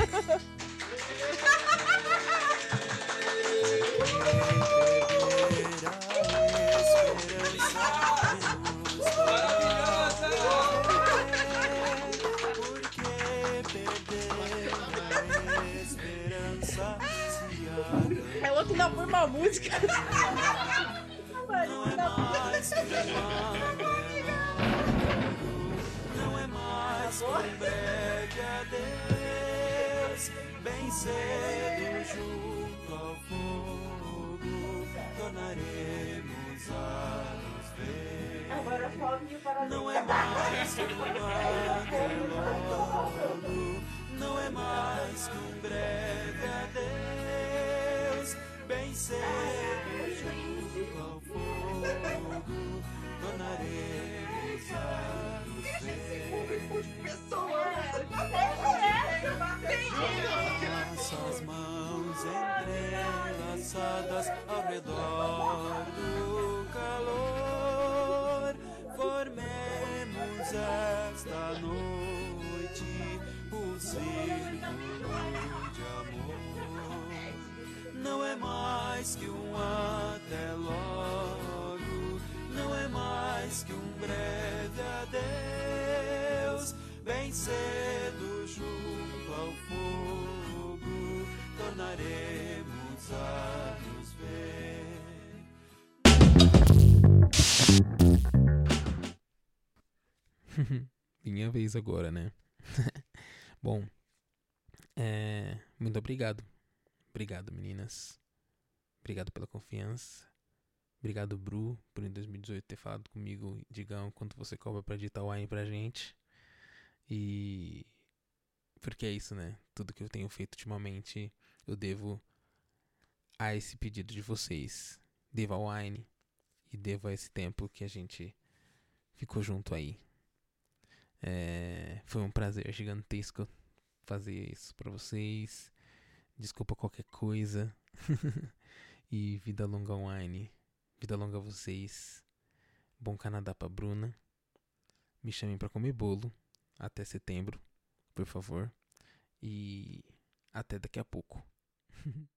É outro não põe uma música. Não é mais que um breve adeus, bem cedo junto ao fogo, tornaremos a nos ver. Não é mais que um adelogo, não é mais que um breve adeus, bem cedo junto fogo, tornaremos a nos Nossas mãos entrelaçadas ao redor do calor, formemos esta noite o círculo de amor. Não é mais que um até logo, mais que um breve adeus, bem cedo junto ao fogo, tornaremos a nos ver. Minha vez agora, né? Bom, é, muito obrigado. Obrigado, meninas. Obrigado pela confiança. Obrigado, Bru, por em 2018 ter falado comigo, Digão, quanto você cobra pra digitar wine pra gente. E. Porque é isso, né? Tudo que eu tenho feito ultimamente, eu devo a esse pedido de vocês. Devo ao wine e devo a esse tempo que a gente ficou junto aí. É, foi um prazer gigantesco fazer isso pra vocês. Desculpa qualquer coisa. e vida longa wine. Vida longa a vocês. Bom Canadá pra Bruna. Me chamem pra comer bolo até setembro, por favor. E até daqui a pouco.